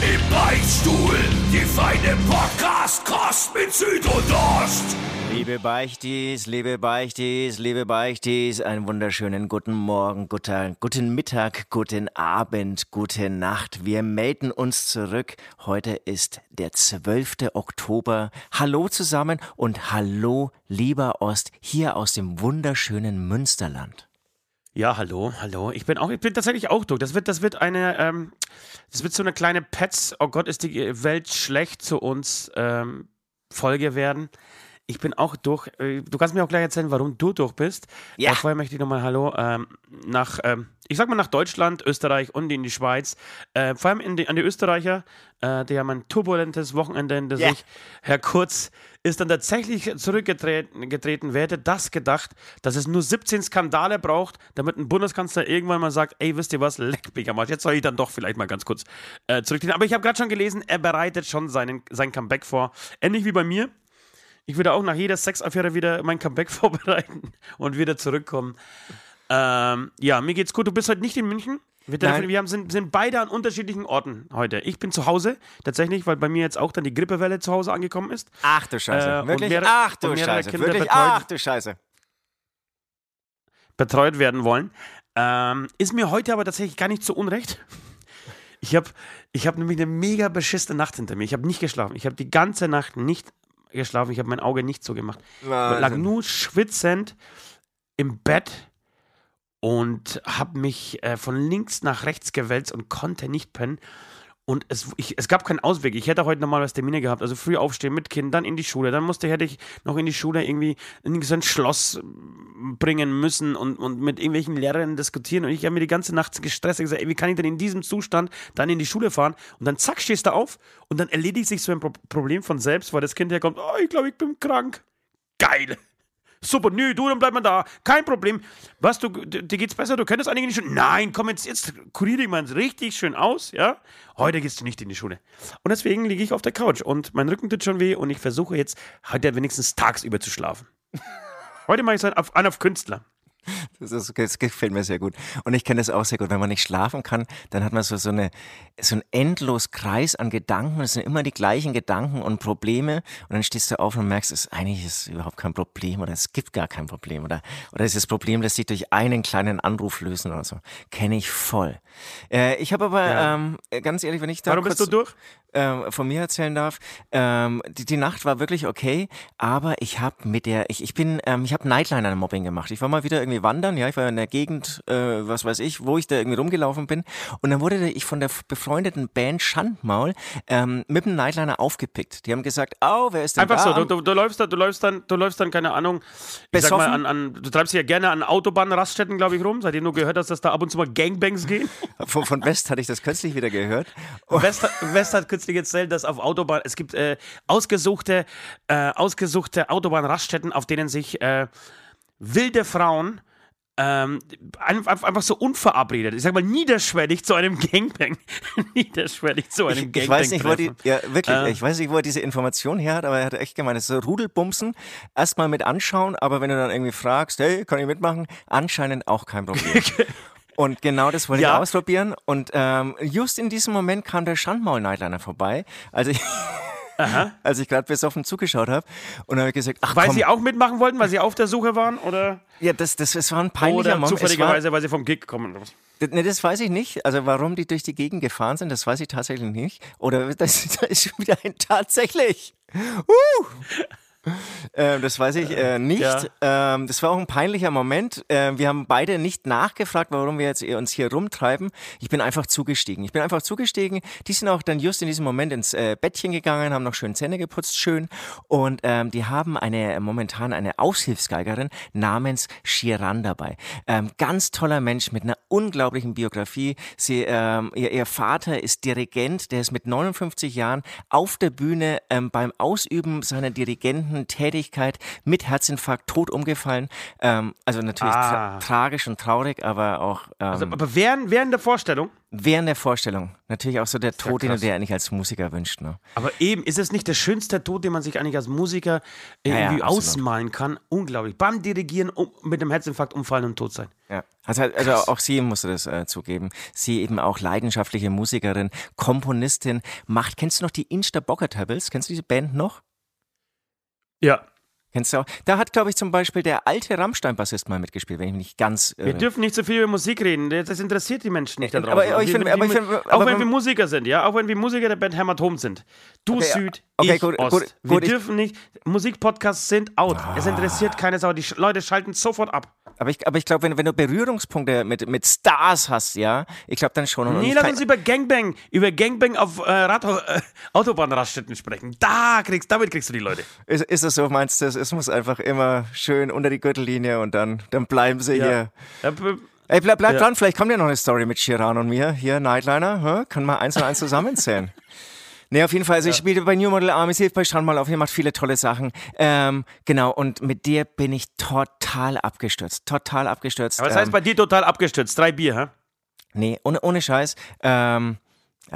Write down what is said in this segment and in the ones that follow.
Im Beichtstuhl, die feine Podcast-Kost mit Süd und Ost. Liebe Beichtis, liebe Beichtis, liebe Beichtis, einen wunderschönen guten Morgen, guten, guten Mittag, guten Abend, gute Nacht. Wir melden uns zurück. Heute ist der 12. Oktober. Hallo zusammen und hallo, lieber Ost, hier aus dem wunderschönen Münsterland. Ja, hallo, hallo. Ich bin auch, ich bin tatsächlich auch durch. Das wird, das wird eine, ähm, das wird so eine kleine Pets, oh Gott, ist die Welt schlecht zu uns ähm, Folge werden. Ich bin auch durch. Äh, du kannst mir auch gleich erzählen, warum du durch bist. Ja. Äh, vorher möchte ich nochmal Hallo ähm, nach, ähm, ich sag mal nach Deutschland, Österreich und in die Schweiz. Äh, vor allem die, an die Österreicher, äh, die haben ein turbulentes Wochenende hinter yeah. sich. Herr Kurz ist dann tatsächlich zurückgetreten. Getreten. Wer hätte das gedacht, dass es nur 17 Skandale braucht, damit ein Bundeskanzler irgendwann mal sagt, ey, wisst ihr was, leck mich am Arsch. Jetzt soll ich dann doch vielleicht mal ganz kurz äh, zurücktreten. Aber ich habe gerade schon gelesen, er bereitet schon seinen, sein Comeback vor. Ähnlich wie bei mir. Ich würde auch nach jeder Sexaffäre wieder mein Comeback vorbereiten und wieder zurückkommen. Ähm, ja, mir geht's gut. Du bist heute nicht in München. Wir, wir haben, sind, sind, beide an unterschiedlichen Orten heute. Ich bin zu Hause, tatsächlich, weil bei mir jetzt auch dann die Grippewelle zu Hause angekommen ist. Ach du Scheiße. Äh, Wirklich? Mehrere, Ach du Scheiße. Kinder Wirklich? Betreut, Ach du Scheiße. Betreut werden wollen. Ähm, ist mir heute aber tatsächlich gar nicht so unrecht. Ich habe ich hab nämlich eine mega beschissene Nacht hinter mir. Ich habe nicht geschlafen. Ich habe die ganze Nacht nicht geschlafen. Ich habe mein Auge nicht so gemacht. Ich lag nur schwitzend im Bett und habe mich äh, von links nach rechts gewälzt und konnte nicht pennen. Und es, ich, es gab keinen Ausweg. Ich hätte heute normalerweise Termine gehabt. Also früh aufstehen mit Kind, dann in die Schule. Dann musste, hätte ich noch in die Schule irgendwie in so ein Schloss bringen müssen und, und mit irgendwelchen Lehrern diskutieren. Und ich habe mir die ganze Nacht gestresst und gesagt, ey, wie kann ich denn in diesem Zustand dann in die Schule fahren? Und dann zack, stehst du auf und dann erledigt sich so ein Pro Problem von selbst, weil das Kind herkommt, oh, ich glaube, ich bin krank. Geil. Super, nö, du, dann bleib mal da. Kein Problem. Was, du, dir geht's besser? Du könntest eigentlich nicht schon. Nein, komm jetzt, jetzt kurier dich mal richtig schön aus, ja? Heute gehst du nicht in die Schule. Und deswegen liege ich auf der Couch und mein Rücken tut schon weh und ich versuche jetzt heute wenigstens tagsüber zu schlafen. heute mache ich es auf, an auf Künstler. Das, ist, das, gefällt mir sehr gut. Und ich kenne das auch sehr gut. Wenn man nicht schlafen kann, dann hat man so, so, eine, so einen endlos Kreis an Gedanken. Es sind immer die gleichen Gedanken und Probleme. Und dann stehst du auf und merkst, es eigentlich ist überhaupt kein Problem oder es gibt gar kein Problem. Oder, oder ist das Problem, das sich durch einen kleinen Anruf lösen oder so. Kenne ich voll. Äh, ich habe aber, ja. ähm, ganz ehrlich, wenn ich da. Warum bist du durch? Äh, von mir erzählen darf. Ähm, die, die Nacht war wirklich okay, aber ich habe mit der, ich, ich bin, ähm, ich habe Nightliner-Mobbing gemacht. Ich war mal wieder irgendwie wandern, ja, ich war in der Gegend, äh, was weiß ich, wo ich da irgendwie rumgelaufen bin. Und dann wurde ich von der befreundeten Band Schandmaul ähm, mit dem Nightliner aufgepickt. Die haben gesagt, oh, wer ist denn Einfach da? so, du, du, du, läufst da, du läufst dann, du läufst dann, keine Ahnung, ich Besoffen? sag mal, an, an, du treibst ja gerne an Autobahnraststätten, glaube ich, rum, seitdem du gehört hast, dass da ab und zu mal Gangbangs gehen. Von, von West hatte ich das kürzlich wieder gehört. West, West hat kürzlich erzählt, dass auf Autobahn, es gibt äh, ausgesuchte, äh, ausgesuchte Autobahnraststätten, auf denen sich äh, wilde Frauen ähm, einfach so unverabredet, ich sag mal niederschwellig zu einem Gangbang, niederschwellig zu einem ich, Gangbang. Ich weiß nicht, wo die, ja wirklich, äh, ich weiß nicht, wo er diese Information her hat, aber er hat echt gemeint, das ist so Rudelbumsen, erstmal mit anschauen, aber wenn du dann irgendwie fragst, hey, kann ich mitmachen, anscheinend auch kein Problem. Und genau das wollte ja. ich ausprobieren. Und ähm, just in diesem Moment kam der Schandmaul-Nightliner vorbei. Also ich Aha. als ich gerade besoffen zugeschaut habe. Und habe ich gesagt, ach Weil komm. sie auch mitmachen wollten, weil sie auf der Suche waren? Oder? Ja, das, das, das war ein peinlicher Moment. Oder zufälligerweise, war, weil sie vom Gig kommen. Ne, das weiß ich nicht. Also warum die durch die Gegend gefahren sind, das weiß ich tatsächlich nicht. Oder das, das ist schon wieder ein tatsächlich. Uh! Ähm, das weiß ich äh, nicht. Ja. Ähm, das war auch ein peinlicher Moment. Ähm, wir haben beide nicht nachgefragt, warum wir jetzt uns hier rumtreiben. Ich bin einfach zugestiegen. Ich bin einfach zugestiegen. Die sind auch dann just in diesem Moment ins äh, Bettchen gegangen, haben noch schön Zähne geputzt, schön. Und ähm, die haben eine momentan eine Aushilfsgeigerin namens Shiran dabei. Ähm, ganz toller Mensch mit einer unglaublichen Biografie. Sie, ähm, ihr, ihr, Vater ist Dirigent, der ist mit 59 Jahren auf der Bühne beim Ausüben seiner Dirigenten beendenden Tätigkeit mit Herzinfarkt tot umgefallen. Ähm, also natürlich Ah. tra tragisch und traurig, aber auch ähm, Also, aber während, während der Vorstellung, während der Vorstellung. Natürlich auch so der ja Tod, den du dir eigentlich als Musiker wünscht. Ne? aber eben, ist es nicht der schönste Tod, den man sich eigentlich als Musiker Ja, ja, irgendwie absolut. ausmalen kann? Unglaublich. Beim Dirigieren um, mit einem Herzinfarkt umfallen und tot sein. Ja. Also, also auch sie musste das äh, zugeben. Sie eben auch leidenschaftliche Musikerin, Komponistin, macht. Kennst du noch die Insta Bocker-Tables? Kennst du diese Band noch? Ja. Kennst du auch? Da hat, glaube ich, zum Beispiel der alte Rammstein-Bassist mal mitgespielt, wenn ich mich nicht ganz. Wir Äh, dürfen nicht so viel über Musik reden. Das interessiert die Menschen nicht da Aber- draußen. aber Wir- wir- aber ich wir- find- auch wenn- wir Musiker sind, ja, auch wenn wir Musiker der Band Hämatom sind. Du Okay, Süd, okay, ich gut, Ost. gut, wir gut, dürfen nicht. Musikpodcasts sind out. Es interessiert keine Sau. Die Leute schalten sofort ab. aber ich, aber ich glaube, wenn, wenn du Berührungspunkte mit, mit Stars hast, ja, ich glaube dann schon. Und Nee, lass uns über Gangbang, über Gangbang auf äh, Rad, äh, Autobahnraststätten sprechen. Da kriegst, damit kriegst du die Leute. ist, ist das so, meinst du, es- muss einfach immer schön unter die Gürtellinie und dann, dann bleiben sie hier. Ja, Ey, bleib, bleib Ja. dran, vielleicht kommt ja noch eine Story mit Chiran und mir. Hier, Nightliner, hä? können wir eins und eins zusammenzählen. Nee, auf jeden Fall. Also ich spiele bei New Model Army, hilft bei Strandmal auf, ihr macht viele tolle Sachen. Ähm, genau, und mit dir bin ich total abgestürzt. Total abgestürzt. Aber das ähm, heißt bei dir total abgestürzt. Drei Bier, hä? Nee, ohne, ohne Scheiß. Ähm,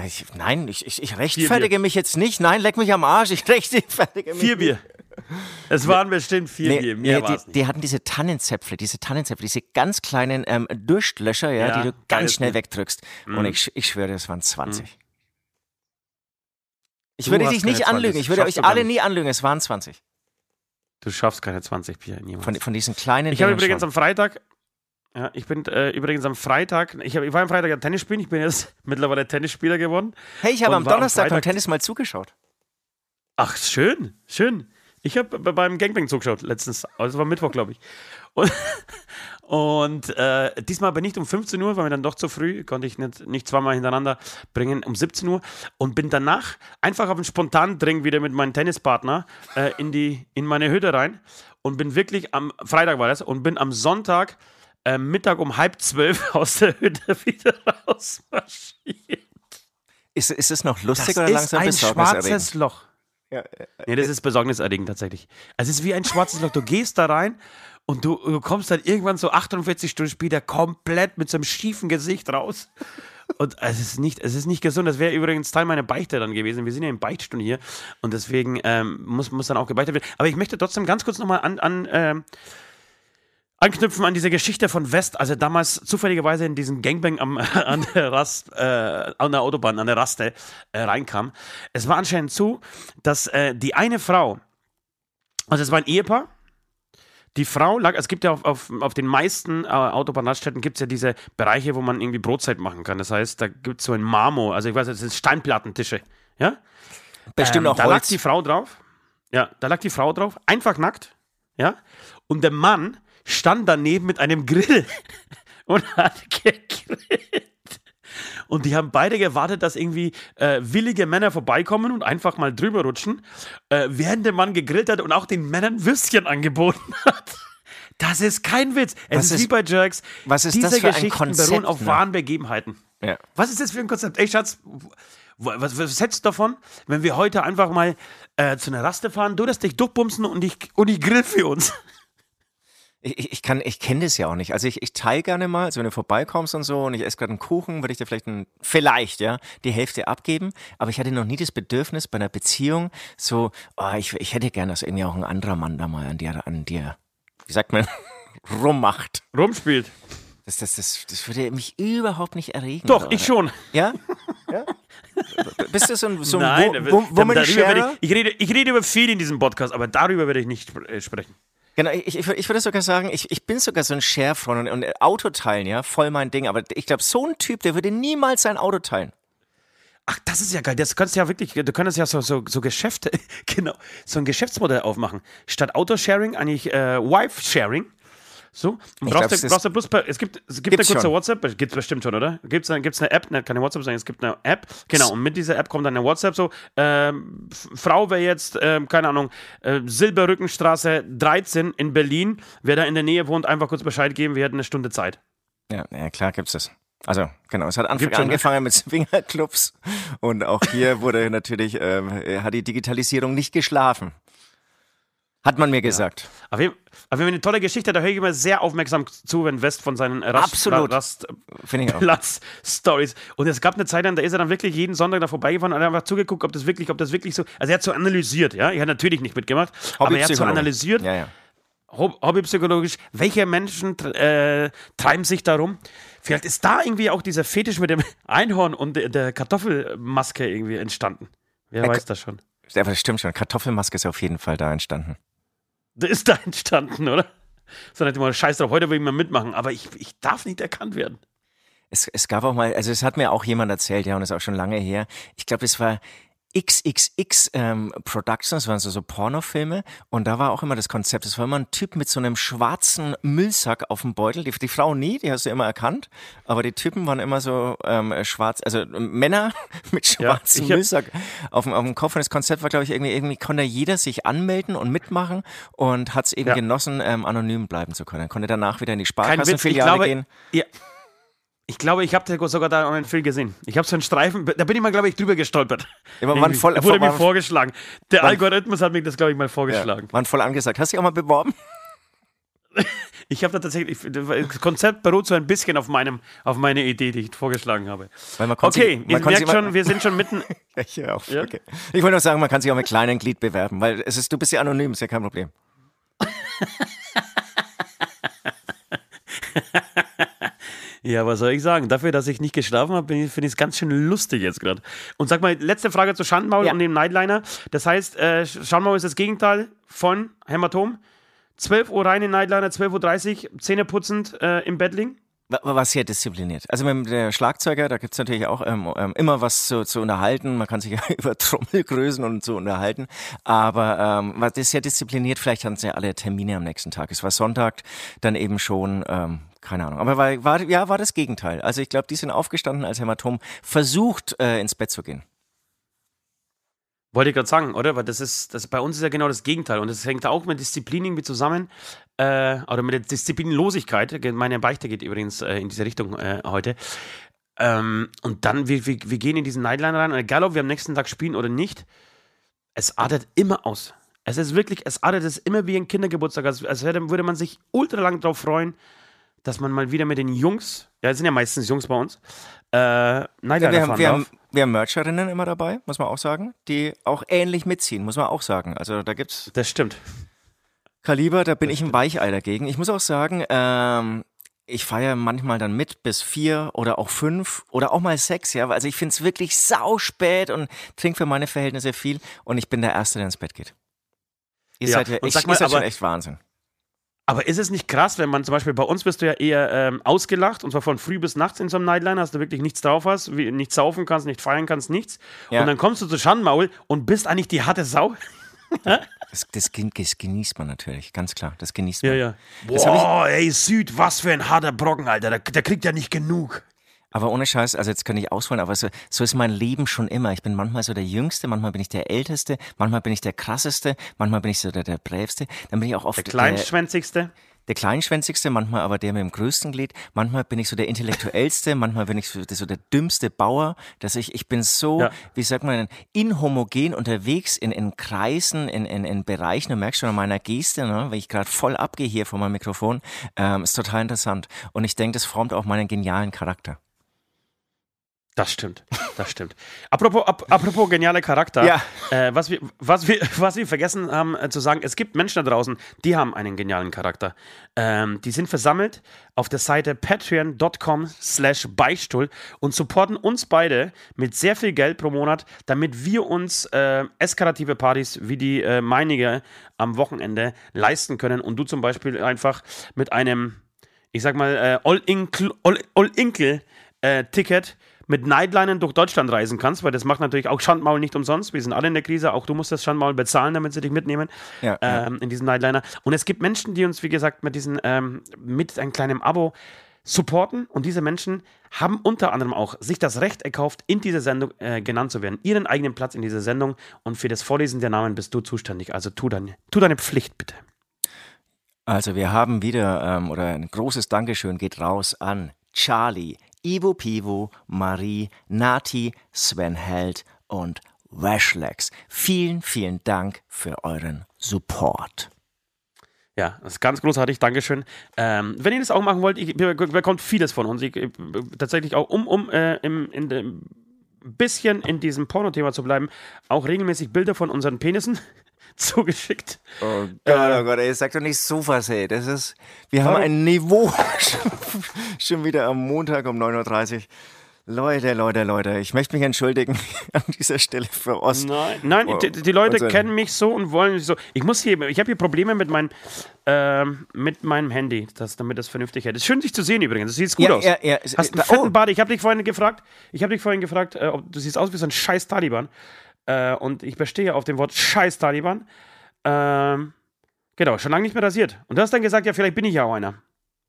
ich, nein, ich, ich, ich rechtfertige mich jetzt nicht. Nein, leck mich am Arsch. Ich rechtfertige mich Vier Bier. Es waren bestimmt vier Nee, Bier. Mehr nee, die, die hatten diese Tannenzäpfle, diese Tannenzäpfle, diese ganz kleinen ähm, Durstlöscher, ja, Ja, die du ganz schnell Bier. wegdrückst. Mhm. Und ich, ich schwöre, es waren 20. Ich würde dich nicht keine 20, anlügen. Ich würde schaffst euch alle nie anlügen. Es waren 20. Du schaffst keine 20 Bier. Niemals. Von, von diesen kleinen Ich habe übrigens schon. am Freitag, ja, ich bin äh, übrigens am Freitag, ich, hab, ich war am Freitag ja Tennis spielen, ich bin jetzt mittlerweile Tennisspieler geworden. Hey, ich habe am am Donnerstag beim Tennis mal zugeschaut. Ach, schön, schön. Ich habe beim Gangbang zugeschaut letztens, also war Mittwoch, glaube ich. Und, und äh, diesmal aber nicht um 15 Uhr, war mir dann doch zu früh, konnte ich nicht, nicht zweimal hintereinander bringen, um 17 Uhr. Und bin danach einfach auf einen spontanen Drink wieder mit meinem Tennispartner äh, in, die, in meine Hütte rein und bin wirklich am Freitag war das und bin am Sonntag äh, Mittag um halb zwölf aus der Hütte wieder rausmarschiert. Ist, ist es noch lustig Das oder ist langsam ein besorgniserregend? schwarzes Loch. Nee, das ist besorgniserregend tatsächlich. Also es ist wie ein schwarzes Loch. Du gehst da rein und du, du kommst dann irgendwann so 48 Stunden später komplett mit so einem schiefen Gesicht raus. Und es ist nicht, es ist nicht gesund. Das wäre übrigens Teil meiner Beichte dann gewesen. Wir sind ja in Beichtstunde hier und deswegen ähm, muss, muss dann auch gebeichtet werden. Aber ich möchte trotzdem ganz kurz nochmal an, an ähm, anknüpfen an diese Geschichte von West, als er damals zufälligerweise in diesen Gangbang am, an, der Rast, äh, an der Autobahn, an der Raste äh, reinkam. Es war anscheinend so, dass äh, die eine Frau, also es war ein Ehepaar, die Frau lag, es gibt ja auf, auf, auf den meisten äh, Autobahnraststätten gibt es ja diese Bereiche, wo man irgendwie Brotzeit machen kann. Das heißt, da gibt es so ein Marmor, also ich weiß nicht, das sind Steinplattentische. Ja? Bestimmt Ähm, auch Da lag Holz. die Frau drauf. Ja, da lag die Frau drauf, einfach nackt. Ja. Und der Mann stand daneben mit einem Grill und hat gegrillt. Und die haben beide gewartet, dass irgendwie äh, willige Männer vorbeikommen und einfach mal drüber rutschen, äh, während der Mann gegrillt hat und auch den Männern Würstchen angeboten hat. Das ist kein Witz. Es Was ist, wie bei Jerks. was ist Diese das für ein Geschichten Konzept, beruhen auf ne? wahren Begebenheiten. Ja. Was ist das für ein Konzept? Ey, Schatz, was, was hältst du davon, wenn wir heute einfach mal äh, zu einer Raste fahren, du das dich durchbumsen und ich, und ich grill für uns? Ich, ich- kann, ich kenne das ja auch nicht. Also ich, ich teile gerne mal, also wenn du vorbeikommst und so und ich esse gerade einen Kuchen, würde ich dir vielleicht ein, vielleicht, ja, die Hälfte abgeben. Aber ich hatte noch nie das Bedürfnis bei einer Beziehung so, oh, ich, ich hätte gerne, dass irgendwie auch ein anderer Mann da mal an dir, an dir, wie sagt man, rummacht. Rumspielt. Das, das, das, das würde mich überhaupt nicht erregen. Doch, oder? ich schon. Ja? ja? Bist du so ein, so ein Nein, Wo- Wo- Sharer? ich, rede, ich rede über viel in diesem Podcast, aber darüber werde ich nicht äh, sprechen. Genau, ich, ich, ich würde sogar sagen, ich, ich bin sogar so ein Share-Freund und, und Auto teilen, ja, voll mein Ding. Aber ich glaube, so ein Typ, der würde niemals sein Auto teilen. Ach, das ist ja geil. Das kannst du ja wirklich, du könntest ja so, so, so Geschäfte, genau, so ein Geschäftsmodell aufmachen. Statt Autosharing eigentlich äh, Wife-Sharing. So, und brauchst glaub, du, es brauchst du bloß, per- es gibt, es gibt Gibt's eine kurze schon. WhatsApp, gibt es bestimmt schon, oder? Gibt es eine, gibt's eine App, ne, keine WhatsApp, sondern es gibt eine App, genau, und mit dieser App kommt dann eine WhatsApp so, ähm, Frau wäre jetzt, ähm, keine Ahnung, äh, Silberrückenstraße 13 in Berlin, wer da in der Nähe wohnt, einfach kurz Bescheid geben, wir hätten eine Stunde Zeit. Ja, ja klar gibt's das. Also, genau, es hat Anfang Gibt's ne? angefangen mit Swingerclubs und auch hier wurde natürlich, ähm, hat die Digitalisierung nicht geschlafen. Hat man mir gesagt. Ja. Auf, jeden, auf jeden Fall eine tolle Geschichte, da höre ich immer sehr aufmerksam zu, wenn West von seinen Rastplatz-Stories. Und es gab eine Zeit lang, da ist er dann wirklich jeden Sonntag da vorbeigefahren und hat einfach zugeguckt, ob das wirklich, ob das wirklich so. Also er hat so analysiert, ja. Ich habe natürlich nicht mitgemacht, aber er hat so analysiert. Ja, ja. Hobbypsychologisch, welche Menschen äh, treiben sich darum? Vielleicht ist da irgendwie auch dieser Fetisch mit dem Einhorn und der Kartoffelmaske irgendwie entstanden. Wer weiß das schon. Aber das stimmt schon. Kartoffelmaske ist auf jeden Fall da entstanden. Ist da entstanden, oder? So nach dem Scheiß drauf, heute will ich mal mitmachen, aber ich, ich darf nicht erkannt werden. Es, es gab auch mal, also es hat mir auch jemand erzählt, ja, und ist auch schon lange her. Ich glaube, es war XXX ähm, Productions, waren so, so Pornofilme und da war auch immer das Konzept, es war immer ein Typ mit so einem schwarzen Müllsack auf dem Beutel, die, die Frau nie, die hast du immer erkannt, aber die Typen waren immer so ähm, schwarz, also Männer mit schwarzem ja, Müllsack auf dem, auf dem Kopf und das Konzept war, glaube ich, irgendwie, irgendwie konnte jeder sich anmelden und mitmachen und hat es eben ja. genossen, ähm, anonym bleiben zu können, konnte danach wieder in die Sparkassenfiliale gehen. Ja. Ich glaube, ich habe sogar da einen Film gesehen. Ich habe so einen Streifen, da bin ich mal, glaube ich, drüber gestolpert. Ja, man voll, wurde mir vorgeschlagen. Der wann, Algorithmus hat mir das, glaube ich, mal vorgeschlagen. Ja, waren voll angesagt. Hast du dich auch mal beworben? ich habe da tatsächlich, das Konzept beruht so ein bisschen auf, meinem, auf meiner Idee, die ich vorgeschlagen habe. okay, sich, ihr merkt schon, wir sind schon mitten. ich, auf, ja? okay. ich wollte nur sagen, man kann sich auch mit kleinen Glied bewerben, weil es ist, du bist ja anonym, ist ja kein Problem. Ja, was soll ich sagen? Dafür, dass ich nicht geschlafen habe, finde ich es ganz schön lustig jetzt gerade. Und sag mal, letzte Frage zu Schandmaul ja. und dem Nightliner. Das heißt, äh, Schandmaul ist das Gegenteil von Hämatom. 12 Uhr rein in Nightliner, 12.30 Uhr, Zähne putzend äh, im Bett liegen. War sehr diszipliniert. Also mit der Schlagzeuger, da gibt es natürlich auch ähm, ähm, immer was zu, zu unterhalten. Man kann sich ja über Trommelgrößen und so unterhalten. Aber ähm, war das sehr diszipliniert. Vielleicht hatten sie ja alle Termine am nächsten Tag. Es war Sonntag, dann eben schon ähm, keine Ahnung. Aber war, war, ja, war das Gegenteil. Also ich glaube, die sind aufgestanden, als Hämatom versucht, äh, ins Bett zu gehen. Wollte ich gerade sagen, oder? Weil das ist, das, bei uns ist ja genau das Gegenteil. Und das hängt auch mit Disziplin irgendwie zusammen. Äh, oder mit der Disziplinlosigkeit. Meine Beichte geht übrigens äh, in diese Richtung äh, heute. Ähm, und dann, wir, wir, wir gehen in diesen Nightliner rein. Und egal, ob wir am nächsten Tag spielen oder nicht, es artet immer aus. Es ist wirklich, es artet es immer wie ein Kindergeburtstag. Als, als würde man sich ultra lang drauf freuen dass man mal wieder mit den Jungs, ja, es sind ja meistens Jungs bei uns, äh, ja, wir, haben, wir, haben, wir haben Mercherinnen immer dabei, muss man auch sagen, die auch ähnlich mitziehen, muss man auch sagen. Also da gibt's. Das stimmt. Kaliber, da bin ich ein Weichei dagegen. Ich muss auch sagen, ähm, ich feiere manchmal dann mit bis vier oder auch fünf oder auch mal sechs, ja. Also ich finde es wirklich sau spät und trinke für meine Verhältnisse viel und ich bin der Erste, der ins Bett geht. Ihr ja, seid ja echt, mal, ihr seid schon echt Wahnsinn. Aber ist es nicht krass, wenn man zum Beispiel bei uns bist du ja eher ähm, ausgelacht und zwar von früh bis nachts in so einem Nightliner, dass du wirklich nichts drauf hast, wie, nicht saufen kannst, nicht feiern kannst, nichts. Ja. Und dann kommst du zu Schandmaul und bist eigentlich die harte Sau. Das, das, das, genießt man natürlich, ganz klar. Das genießt man. Ja, ja. Boah, ey, Süd, was für ein harter Brocken, Alter. Der, der kriegt ja nicht genug. Aber ohne Scheiß, also jetzt kann ich ausholen, aber so, so ist mein Leben schon immer. Ich bin manchmal so der Jüngste, manchmal bin ich der Älteste, manchmal bin ich der Krasseste, manchmal bin ich so der, der Brävste. Dann bin ich auch oft der Kleinschwänzigste. Der, der Kleinschwänzigste, manchmal aber der mit dem größten Glied. Manchmal bin ich so der Intellektuellste, manchmal bin ich so, so der dümmste Bauer, dass ich, ich bin so, ja. wie sagt man, inhomogen unterwegs in, in Kreisen, in, in, in Bereichen. Du merkst schon an meiner Geste, ne, weil ich gerade voll abgehe hier vor meinem Mikrofon. Ähm, ist total interessant. Und ich denke, das formt auch meinen genialen Charakter. Das stimmt, das stimmt. Apropos, ap apropos genialer Charakter, ja. äh, was, wir, was, wir, was wir vergessen haben äh, zu sagen, es gibt Menschen da draußen, die haben einen genialen Charakter. Ähm, die sind versammelt auf der Seite patreon.com slash Beistuhl und supporten uns beide mit sehr viel Geld pro Monat, damit wir uns äh, eskalative Partys wie die äh, meinige am Wochenende leisten können und du zum Beispiel einfach mit einem, ich sag mal, äh, All-Inkle-Ticket All mit Nightlinern durch Deutschland reisen kannst, weil das macht natürlich auch Schandmaul nicht umsonst. Wir sind alle in der Krise, auch du musst das Schandmaul bezahlen, damit sie dich mitnehmen ja, ähm, ja. in diesen Nightliner. Und es gibt Menschen, die uns, wie gesagt, mit diesen, ähm, mit einem kleinen Abo supporten und diese Menschen haben unter anderem auch sich das Recht erkauft, in dieser Sendung äh, genannt zu werden, ihren eigenen Platz in dieser Sendung und für das Vorlesen der Namen bist du zuständig. Also tu, dein, tu deine Pflicht bitte. Also wir haben wieder, ähm, oder ein großes Dankeschön geht raus an Charlie, Ivo Pivo, Marie, Nati, Sven Held und Washlex. Vielen, vielen Dank für euren Support. Ja, das ist ganz großartig, Dankeschön. Ähm, wenn ihr das auch machen wollt, ich, bekommt vieles von uns. Ich, ich, tatsächlich auch, um, um äh, im, in dem bisschen in diesem Porno-Thema zu bleiben, auch regelmäßig Bilder von unseren Penissen zugeschickt. Oh Gott, äh, oh Gott, ey, sag doch nicht sowas, ey. Das ist, wir haben ein Niveau schon wieder am Montag um 9.30 Uhr. Leute, Leute, Leute, ich möchte mich entschuldigen an dieser Stelle für Ost. Nein, nein oh, die, die, Leute kennen mich so und wollen mich so. Ich muss hier, ich habe hier Probleme mit, mein, äh, mit meinem Handy, das, damit das vernünftig hält. Es ist schön, dich zu sehen übrigens. Das sieht gut ja, aus. Ja, ja. Hast einen fetten oh. Bart. Ich habe dich vorhin gefragt, ich habe dich vorhin gefragt, äh, ob du siehst aus wie so ein scheiß Taliban. Äh, und ich bestehe auf dem Wort scheiß Taliban. Ähm, genau, schon lange nicht mehr rasiert. Und du hast dann gesagt, ja, vielleicht bin ich ja auch einer.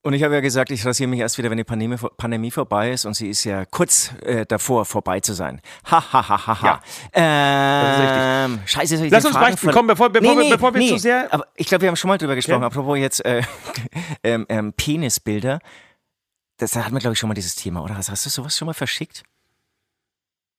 Und ich habe ja gesagt, ich rasiere mich erst wieder, wenn die Pandemie, Pandemie vorbei ist und sie ist ja kurz äh, davor, vorbei zu sein. Ha, ha, ha, ha, ha. Ja, ähm. Scheiße, soll ich Lass uns Fragen beichten, komm, bevor, bevor, nee, nee, bevor wir nee, zu sehr... Aber ich glaube, wir haben schon mal drüber gesprochen, ja. apropos jetzt äh, ähm, ähm, Penisbilder. Das, da hatten wir, glaube ich, schon mal dieses Thema, oder? Hast du sowas schon mal verschickt?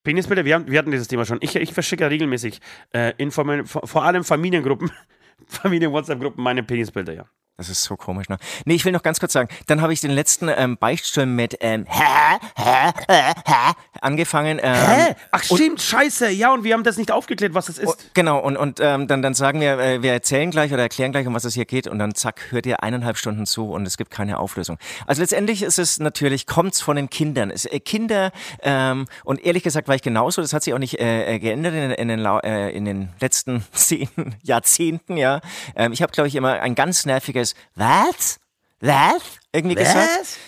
Penisbilder, wir, haben, wir hatten dieses Thema schon. Ich, ich verschicke regelmäßig äh, in vor, vor allem Familiengruppen, Familien-WhatsApp-Gruppen meine Penisbilder, ja. Das ist so komisch, ne? Nee, ich will noch ganz kurz sagen, dann habe ich den letzten ähm, Beichtstuhl mit ähm, hä, hä, hä, hä, angefangen. Ähm, hä? Ach stimmt, scheiße, ja, und wir haben das nicht aufgeklärt, was das ist. Oh, genau, und, und ähm, dann, dann sagen wir, äh, wir erzählen gleich oder erklären gleich, um was es hier geht, und dann zack, hört ihr eineinhalb Stunden zu und es gibt keine Auflösung. Also letztendlich ist es natürlich, kommt's von den Kindern. Es, äh, Kinder, ähm, und ehrlich gesagt war ich genauso, das hat sich auch nicht äh, äh geändert in, in, den, äh, in den letzten zehn Jahrzehnten, ja. Ähm, ich habe, glaube ich, immer ein ganz nerviges ist, was? Was? Irgendwie was? gesagt.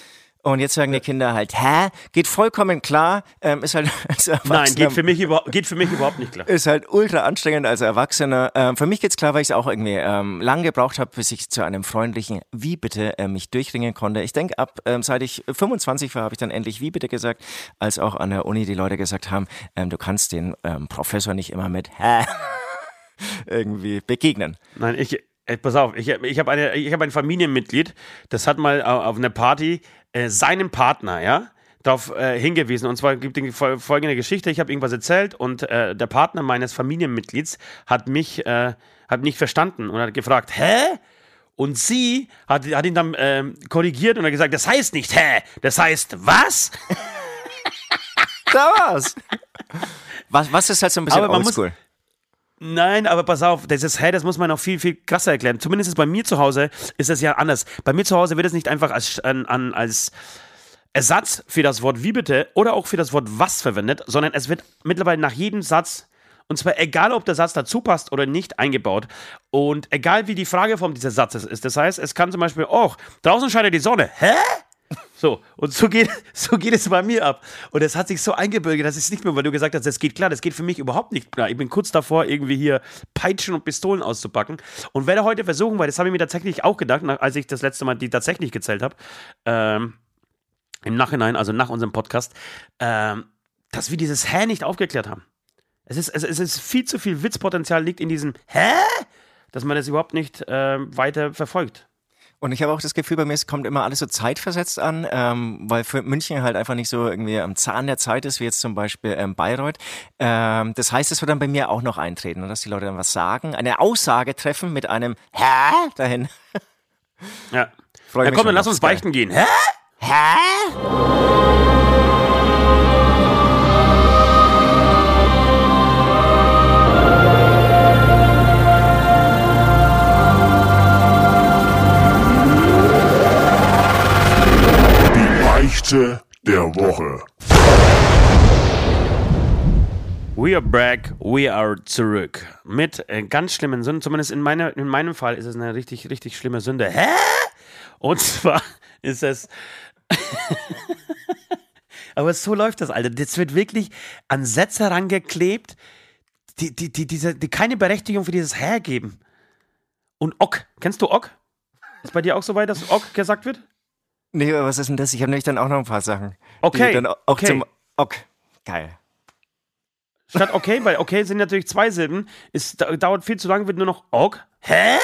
Und jetzt sagen die Kinder halt, hä? Geht vollkommen klar, ähm, ist halt als Erwachsener. Nein, geht für, mich geht für mich überhaupt nicht klar. Ist halt ultra anstrengend als Erwachsener. Ähm, für mich geht's klar, weil ich es auch irgendwie ähm, lang gebraucht habe, bis ich zu einem freundlichen Wie bitte äh, mich durchringen konnte. Ich denke, ab ähm, seit ich 25 war, habe ich dann endlich Wie bitte gesagt, als auch an der Uni die Leute gesagt haben, ähm, du kannst den ähm, Professor nicht immer mit hä irgendwie begegnen. Nein, ich, Ey, pass auf, ich, ich habe hab ein Familienmitglied, das hat mal auf einer Party äh, seinen Partner, ja, darauf äh, hingewiesen. Und zwar gibt es folgende Geschichte: Ich habe irgendwas erzählt und äh, der Partner meines Familienmitglieds hat mich äh, hat nicht verstanden und hat gefragt, hä? Und sie hat, hat ihn dann ähm, korrigiert und hat gesagt, das heißt nicht hä, das heißt was? da war's. Was, was ist halt so ein bisschen oldschool? Nein, aber pass auf, das ist, hey, das muss man noch viel, viel krasser erklären. Zumindest bei mir zu Hause ist das ja anders. Bei mir zu Hause wird es nicht einfach als, an, als Ersatz für das Wort wie bitte oder auch für das Wort was verwendet, sondern es wird mittlerweile nach jedem Satz, und zwar egal, ob der Satz dazu passt oder nicht, eingebaut. Und egal, wie die Frageform dieses Satzes ist. Das heißt, es kann zum Beispiel, oh, draußen scheint die Sonne. Hä? So, und so geht, so geht es bei mir ab. Und es hat sich so eingebürgert, dass es nicht mehr, weil du gesagt hast, das geht klar, das geht für mich überhaupt nicht klar. Ich bin kurz davor, irgendwie hier Peitschen und Pistolen auszupacken. Und werde heute versuchen, weil das habe ich mir tatsächlich auch gedacht, als ich das letzte Mal die tatsächlich gezählt habe, ähm, im Nachhinein, also nach unserem Podcast, ähm, dass wir dieses Hä nicht aufgeklärt haben. Es ist, es, es ist viel zu viel Witzpotenzial liegt in diesem Hä, dass man das überhaupt nicht äh, weiter verfolgt. Und ich habe auch das Gefühl, bei mir es kommt immer alles so zeitversetzt an, ähm, weil für München halt einfach nicht so irgendwie am Zahn der Zeit ist, wie jetzt zum Beispiel ähm, Bayreuth. Ähm, das heißt, es wird dann bei mir auch noch eintreten, dass die Leute dann was sagen, eine Aussage treffen mit einem Hä dahin. Ja. Freu ja, komm, dann lass uns beichten gehen. Hä? Hä? Geschichte der Woche. We are back, we are zurück. Mit äh, ganz schlimmen Sünden, zumindest in, meine, in meinem Fall ist es eine richtig, richtig schlimme Sünde. Hä? Und zwar ist es. Aber so läuft das, Alter. Das wird wirklich an Sätze rangeklebt, die, die, die, diese, die keine Berechtigung für dieses Hä geben. Und Ok. Kennst du Ok? Ist bei dir auch so weit, dass Ok gesagt wird? Nee, aber was ist denn das? Ich habe nämlich dann auch noch ein paar Sachen. Okay. Dann auch okay. Zum, okay. Geil. Statt okay, weil okay sind natürlich zwei Silben. Es dauert viel zu lange, wird nur noch ok. Hä?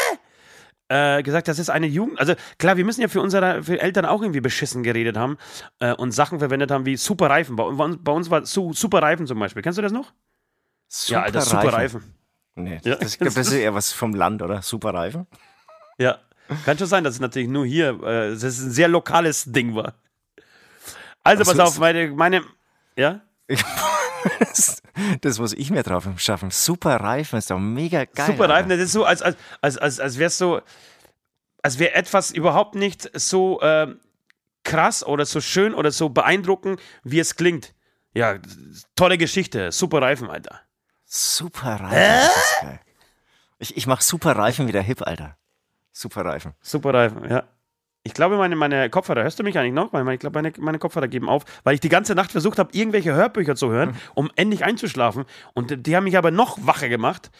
Äh, gesagt, das ist eine Jugend. Also klar, wir müssen ja für unsere für Eltern auch irgendwie beschissen geredet haben äh, und Sachen verwendet haben wie Superreifen. Bei, bei uns war su, Superreifen zum Beispiel. Kennst du das noch? Super ja, Alter, Superreifen. Nee, ja. das, das ist eher was vom Land, oder? Superreifen. Ja. Kann schon sein, dass es natürlich nur hier, äh, dass es ein sehr lokales Ding war. Also Was pass auf, meine, meine, ja? das, muss ich mir drauf schaffen. Super Reifen ist doch mega geil. Super Reifen, das ist so, als, als, als, als, als wäre so, als wäre etwas überhaupt nicht so ähm, krass oder so schön oder so beeindruckend, wie es klingt. Ja, tolle Geschichte, super Reifen, Alter. Super Reifen. Geil. Ich, ich mach super Reifen wieder hip, Alter. Super Reifen. Super Reifen, ja. Ich glaube, meine, meine Kopfhörer, hörst du mich eigentlich noch? Weil ich glaube, meine, meine Kopfhörer geben auf, weil ich die ganze Nacht versucht habe, irgendwelche Hörbücher zu hören, um endlich einzuschlafen. Und die haben mich aber noch wacher gemacht.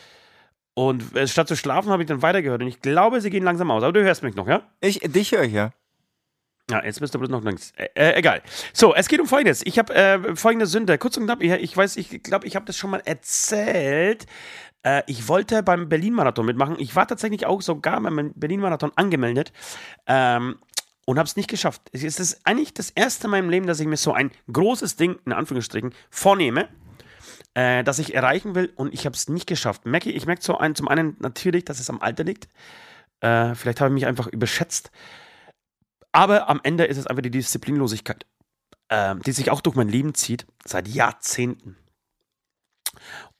Und äh, statt zu schlafen, habe ich dann weitergehört. Und ich glaube, sie gehen langsam aus. Aber du hörst mich noch, ja? Ich, dich höre ich ja. Ja, jetzt bist du bloß noch links. Äh, äh, egal. So, es geht um Folgendes. Ich habe äh, folgende Sünde. Kurz und knapp, ich, ich weiß, ich glaube, ich habe das schon mal erzählt. Äh, ich wollte beim Berlin-Marathon mitmachen. Ich war tatsächlich auch sogar beim Berlin-Marathon angemeldet ähm, und habe es nicht geschafft. Es ist eigentlich das erste Mal im Leben, dass ich mir so ein großes Ding, in Anführungsstrichen, vornehme, äh, das ich erreichen will und ich habe es nicht geschafft. Merke, ich merke so ein, zum einen natürlich, dass es am Alter liegt. Äh, vielleicht habe ich mich einfach überschätzt. Aber am Ende ist es einfach die Disziplinlosigkeit, ähm, die sich auch durch mein Leben zieht, seit Jahrzehnten.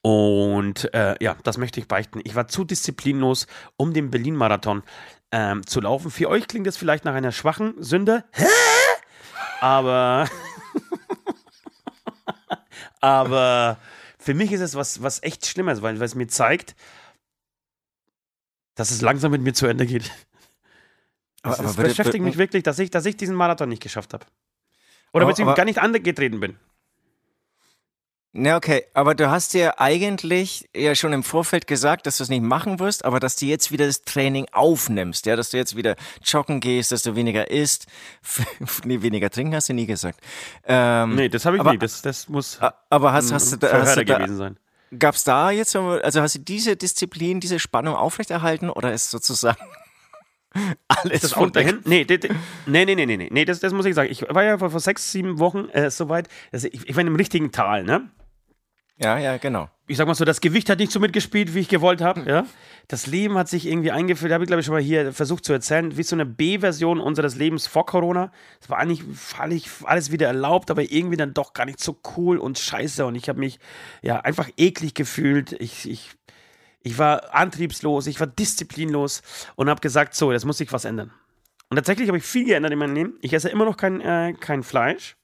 Und äh, ja, das möchte ich beichten. Ich war zu disziplinlos, um den Berlin-Marathon ähm, zu laufen. Für euch klingt das vielleicht nach einer schwachen Sünde. Hä? Aber, aber für mich ist es was, was echt Schlimmes, weil, weil es mir zeigt, dass es langsam mit mir zu Ende geht. Aber- Es, aber würde- beschäftigt mich wirklich, dass ich, dass ich diesen Marathon nicht geschafft habe. Oder Aber- beziehungsweise aber- gar nicht angetreten bin. Na, okay, aber du hast dir eigentlich ja schon im Vorfeld gesagt, dass du es nicht machen wirst, aber dass du jetzt wieder das Training aufnimmst, ja, dass du jetzt wieder joggen gehst, dass du weniger isst, nee, weniger trinken hast du nie gesagt. Ähm, Nee, das habe ich aber- nie. Das, das muss aber hast, hast du, da- hast du da, gewesen sein. gab's da jetzt, so- also hast du diese Disziplin, diese Spannung aufrechterhalten oder ist sozusagen alles Das von dahin? Nee, nee, nee, nee, nee, nee das, das muss ich sagen. Ich war ja vor, vor sechs, sieben Wochen äh, soweit, also ich, ich war in einem richtigen Tal, ne? Ja, ja, genau. ich sag mal so, das Gewicht hat nicht so mitgespielt, wie ich gewollt habe. Ja? Das Leben hat sich irgendwie eingeführt, habe ich glaube ich schon mal hier versucht zu erzählen, wie so eine B-Version unseres Lebens vor Corona. Es war eigentlich alles wieder erlaubt, aber irgendwie dann doch gar nicht so cool und scheiße. Und ich habe mich ja einfach eklig gefühlt. Ich, ich, ich war antriebslos, ich war disziplinlos und habe gesagt, so, jetzt muss sich was ändern. Und tatsächlich habe ich viel geändert in meinem Leben. Ich esse immer noch kein, äh, kein Fleisch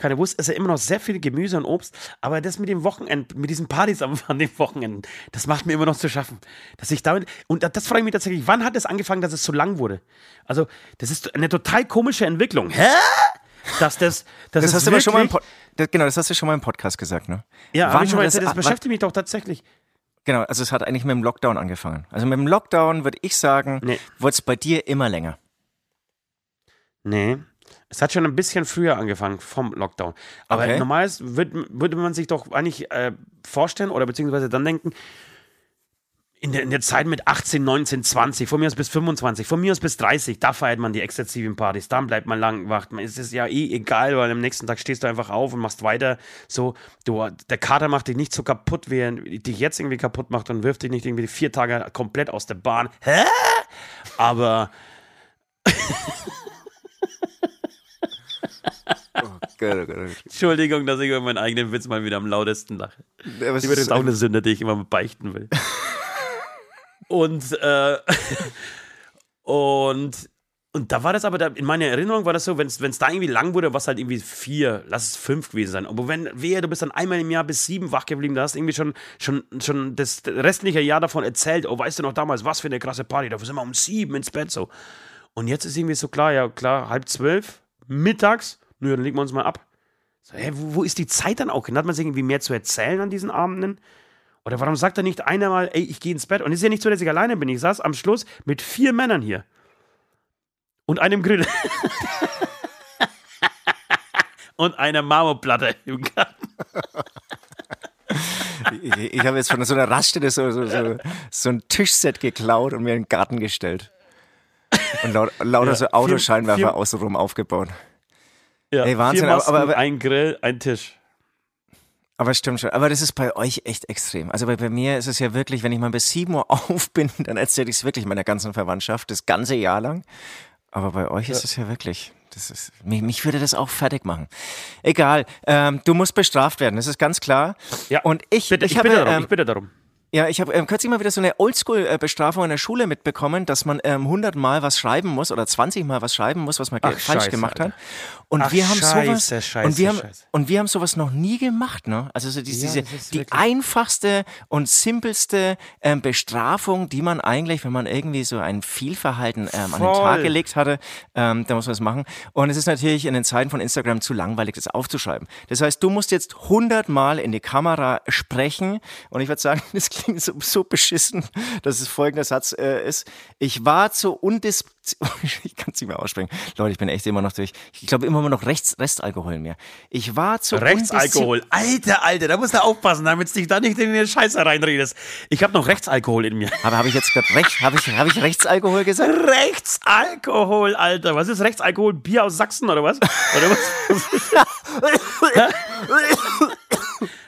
keine Wurst, esse immer noch sehr viel Gemüse und Obst, aber das mit dem Wochenend, mit diesen Partys am- an den Wochenenden, das macht mir immer noch zu schaffen. Dass ich damit, und das frage ich mich tatsächlich, wann hat es angefangen, dass es so lang wurde? Also, das ist eine total komische Entwicklung. Hä? Dass das, das, Das hast du aber schon mal im Pod das, genau, das hast du schon mal im Podcast gesagt, ne? Ja, Wann ich schon mal das wann- beschäftigt mich doch tatsächlich. Genau, also es hat eigentlich mit dem Lockdown angefangen. Also mit dem Lockdown würde ich sagen, Nee. wurde es bei dir immer länger. Nee. Es hat schon ein bisschen früher angefangen vom Lockdown. Aber Okay. normalerweise würd, würde man sich doch eigentlich äh, vorstellen oder beziehungsweise dann denken, in der, in der Zeit mit 18, 19, 20, von mir aus bis 25, von mir aus bis 30, da feiert man die exzessiven Partys, dann bleibt man lang wach. Es ist ja eh egal, weil am nächsten Tag stehst du einfach auf und machst weiter. So, du, der Kater macht dich nicht so kaputt, wie er dich jetzt irgendwie kaputt macht und wirft dich nicht irgendwie vier Tage komplett aus der Bahn. Hä? Aber Entschuldigung, dass ich über meinen eigenen Witz mal wieder am lautesten lache. Die wird ist auch eine Sünde, die ich immer beichten will. und, äh, und, und da war das aber, da, in meiner Erinnerung war das so, wenn es da irgendwie lang wurde, was halt irgendwie vier, lass es fünf gewesen sein. Aber wenn, wehe, du bist dann einmal im Jahr bis sieben wach geblieben, da hast du irgendwie schon, schon, schon das restliche Jahr davon erzählt, oh, weißt du noch damals, was für eine krasse Party, da sind wir um sieben ins Bett so. Und jetzt ist irgendwie so klar, ja klar, halb zwölf, mittags, nö, dann legen wir uns mal ab. So, hä, wo, wo ist die Zeit dann auch? Hat man sich irgendwie mehr zu erzählen an diesen Abenden? Oder warum sagt da nicht einer mal, ey, ich gehe ins Bett? Und es ist ja nicht so, dass ich alleine bin. Ich saß am Schluss mit vier Männern hier. Und einem Grill. Und einer Marmorplatte im Garten. Ich, ich habe jetzt von so einer Raststätte so, so, so, so ein Tischset geklaut und mir in den Garten gestellt. Und laut, lauter Ja, so Autoscheinwerfer vier- außenrum aufgebaut. Ja, Ey, Wahnsinn, Vier Masken, aber- aber- ein Grill, ein Tisch. Aber stimmt schon. Aber das ist bei euch echt extrem. Also bei, bei mir ist es ja wirklich, wenn ich mal bis 7 Uhr auf bin, dann erzähle ich es wirklich meiner ganzen Verwandtschaft, das ganze Jahr lang. Aber bei euch ja. ist es ja wirklich, das ist, mich, mich, würde das auch fertig machen. Egal, ähm, du musst bestraft werden, das ist ganz klar. Ja, und ich, bitte, ich, ich habe, bitte darum, ähm, ich bitte darum. Ja, ich habe ähm, kürzlich mal wieder so eine Oldschool-Bestrafung in der Schule mitbekommen, dass man ähm, 100 Mal was schreiben muss oder 20 Mal was schreiben muss, was man Ach, falsch Scheiße, gemacht Alter. hat. Und Ach, wir haben Scheiße, sowas Scheiße, und wir haben Scheiße. und wir haben sowas noch nie gemacht, ne? Also so die, Ja, diese ist die einfachste und simpelste ähm, Bestrafung, die man eigentlich, wenn man irgendwie so ein Fehlverhalten ähm, an den Tag gelegt hatte, ähm, da muss man es machen. Und es ist natürlich in den Zeiten von Instagram zu langweilig, das aufzuschreiben. Das heißt, du musst jetzt 100 Mal in die Kamera sprechen und ich würde sagen, das klingt so, so beschissen, dass es folgender Satz äh, ist. Ich war zu Ich kann es nicht mehr aussprechen. Leute, ich bin echt immer noch durch. Ich glaube immer noch rechts, Restalkohol in mir. Ich war zu Rechtsalkohol. Alter, Alter, da musst du aufpassen, damit du dich da nicht in den Scheiße reinredest. Ich habe noch Rechtsalkohol in mir. Aber habe ich jetzt gerade recht? Habe ich, hab ich Rechtsalkohol gesagt? Rechtsalkohol, Alter. Was ist Rechtsalkohol? Bier aus Sachsen oder was? Oder was?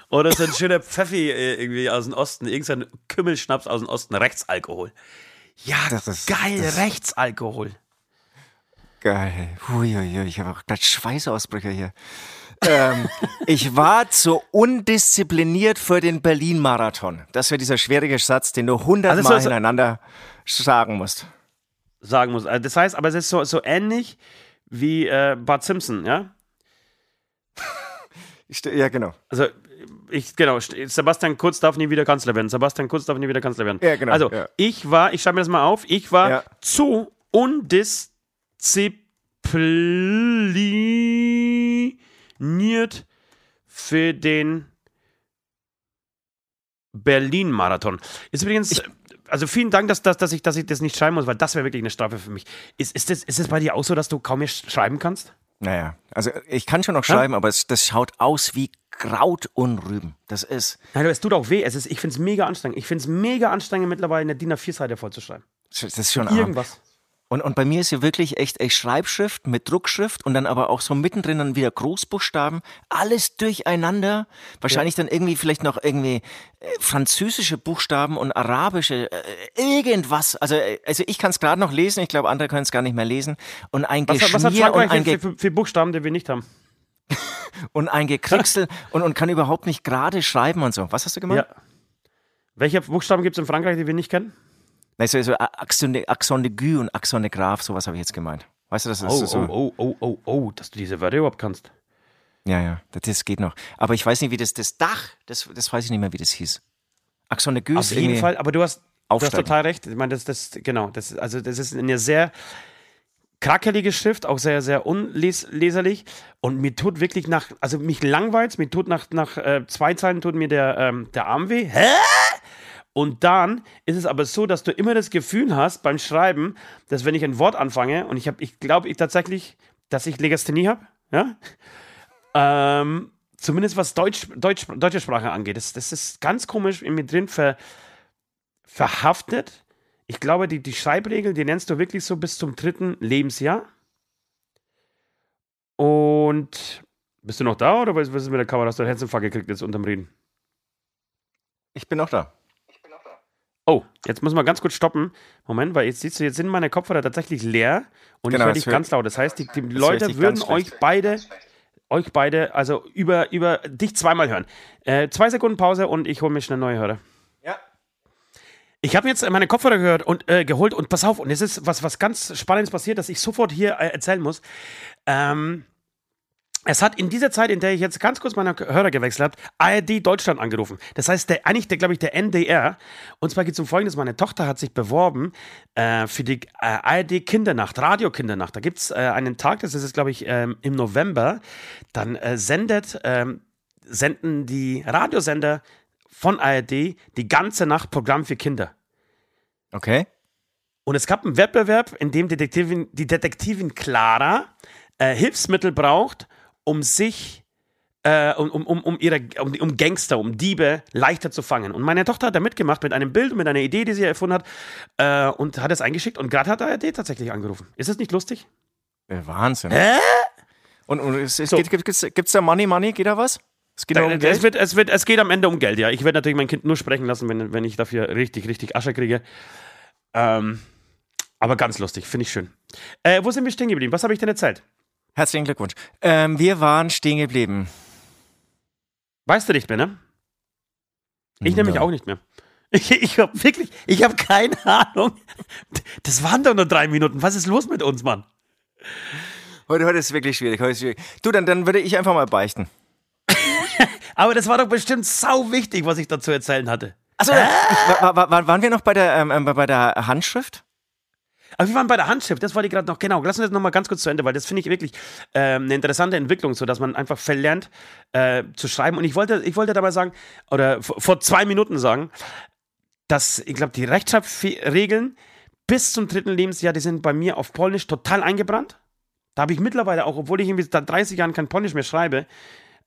oder so ein schöner Pfeffi äh, irgendwie aus dem Osten. Irgendein Kümmelschnaps aus dem Osten. Rechtsalkohol. Ja, Das ist- geil, das- Rechtsalkohol. Geil. Huiuiui, ich habe auch gerade Schweißausbrüche hier. ähm, ich war zu undiszipliniert für den Berlin-Marathon. Das wäre dieser schwierige Satz, den du hundertmal Also so- so- hintereinander sagen musst. Sagen muss. Also Das heißt, aber es ist so, so ähnlich wie äh, Bart Simpson, ja? Ja, genau. Also, ich, genau, st- Sebastian Kurz darf nie wieder Kanzler werden. Sebastian Kurz darf nie wieder Kanzler werden. Ja, genau, Also, ja. ich war, ich schreibe mir das mal auf, ich war Ja. zu undiszipliniert für den Berlin-Marathon. Ist übrigens, also vielen Dank, dass, dass, dass, ich, dass ich das nicht schreiben muss, weil das wäre wirklich eine Strafe für mich. Ist, ist, das, ist das bei dir auch so, dass du kaum mehr sch- schreiben kannst? Naja, also ich kann schon noch schreiben, aber es, das schaut aus wie Kraut und Rüben. Das ist, Nein, aber es tut auch weh. Es ist, ich finde es mega anstrengend. Ich finde es mega anstrengend, mittlerweile eine DIN A4-Seite vollzuschreiben. das ist schon arm. Und, und bei mir ist ja wirklich echt, echt Schreibschrift mit Druckschrift und dann aber auch so mittendrin dann wieder Großbuchstaben. Alles durcheinander. Wahrscheinlich dann irgendwie vielleicht noch irgendwie äh, französische Buchstaben und arabische, äh, irgendwas. Also, äh, also ich kann es gerade noch lesen, ich glaube, andere können es gar nicht mehr lesen. Und ein Was, Geschmier was hat und, Frankreich ein für, Ge für, für Buchstaben, die wir nicht haben? und ein Gekricksel und, und kann überhaupt nicht gerade schreiben und so. Was hast du gemacht? Ja. Welche Buchstaben gibt es in Frankreich, die wir nicht kennen? Nein, so, so de, Accent de Gue und Accent de Graf, sowas habe ich jetzt gemeint. Weißt du, das ist Oh, so. oh, oh, oh, oh, oh, dass du diese Wörter überhaupt kannst. Ja, ja, das, geht noch. Aber ich weiß nicht, wie das, das Dach, das, das weiß ich nicht mehr, wie das hieß. Axon de Gue Auf jeden Fall, aber du hast, du hast total recht. Ich meine, das, das, genau, das, also das ist eine sehr krackelige Schrift, auch sehr, sehr unleserlich. Und mir tut wirklich nach, also mich langweilt, mir tut nach, nach äh, zwei Zeilen tut mir der, ähm, der Arm weh. Hä? Und dann ist es aber so, dass du immer das Gefühl hast beim Schreiben, dass wenn ich ein Wort anfange und ich habe, ich glaube ich tatsächlich, dass ich Legasthenie habe, ja, ähm, zumindest was Deutsch, Deutsch, deutsche Sprache angeht, das, das ist ganz komisch in mir drin ver, verhaftet. Ich glaube, die, die Schreibregel, die nennst du wirklich so bis zum dritten Lebensjahr. Und bist du noch da oder was was ist mit der Kamera? Hast du einen Herzinfarkt gekriegt jetzt unterm Reden? Ich bin auch da. Oh, jetzt müssen wir ganz kurz stoppen. Moment, weil jetzt siehst du, jetzt sind meine Kopfhörer tatsächlich leer und Genau, ich höre das dich ganz laut. Das heißt, die, die ich Leute würden euch schlecht. beide, euch beide, also über, über dich zweimal hören. Äh, zwei Sekunden Pause und ich hole mir schnell neue Hörer. Ja. Ich habe jetzt meine Kopfhörer gehört und äh, geholt und pass auf, und es ist was, was ganz Spannendes passiert, das ich sofort hier äh, erzählen muss. Ähm, es hat in dieser Zeit, in der ich jetzt ganz kurz meine Hörer gewechselt habe, ARD Deutschland angerufen. Das heißt, der, eigentlich, der, glaube ich, der NDR. Und zwar geht es um Folgendes: Meine Tochter hat sich beworben äh, für die äh, ARD Kindernacht, Radio Kindernacht. Da gibt es äh, einen Tag, das ist, glaube ich, ähm, im November. Dann äh, sendet, ähm, senden die Radiosender von ARD die ganze Nacht Programm für Kinder. Okay. Und es gab einen Wettbewerb, in dem Detektivin, die Detektivin Clara äh, Hilfsmittel braucht, um sich, äh, um, um, um, um, ihre, um, um Gangster, um Diebe leichter zu fangen. Und meine Tochter hat da mitgemacht mit einem Bild und mit einer Idee, die sie erfunden hat äh, und hat es eingeschickt. Und gerade hat ARD tatsächlich angerufen. Ist das nicht lustig? Wahnsinn. Hä? Und, und es, es So. gibt, gibt, gibt's, gibt's da Money Money? Geht da was? Es geht, um es, wird, es, wird, es geht am Ende um Geld, ja. Ich werde natürlich mein Kind nur sprechen lassen, wenn, wenn ich dafür richtig, richtig Asche kriege. Ähm, aber ganz lustig, finde ich schön. Äh, wo sind wir stehen geblieben? Was habe ich denn erzählt? Herzlichen Glückwunsch. Ähm, wir waren stehen geblieben. Weißt du nicht mehr, ne? Ich no. nämlich auch nicht mehr. Ich, ich habe wirklich, ich habe keine Ahnung. Das waren doch nur drei Minuten. Was ist los mit uns, Mann? Heute, heute ist wirklich schwierig. Heute ist schwierig. Du, dann, dann würde ich einfach mal beichten. Aber das war doch bestimmt sau wichtig, was ich dazu erzählen hatte. Achso, war, waren wir noch bei der, ähm, bei der Handschrift? Aber wir waren bei der Handschrift, das wollte ich gerade noch, genau, lass uns das nochmal ganz kurz zu Ende, weil das finde ich wirklich äh, eine interessante Entwicklung, so dass man einfach verlernt äh, zu schreiben. Und ich wollte, ich wollte dabei sagen, oder vor zwei Minuten sagen, dass, ich glaube, die Rechtschreibregeln bis zum dritten Lebensjahr, die sind bei mir auf Polnisch total eingebrannt. Da habe ich mittlerweile auch, obwohl ich irgendwie seit 30 Jahren kein Polnisch mehr schreibe,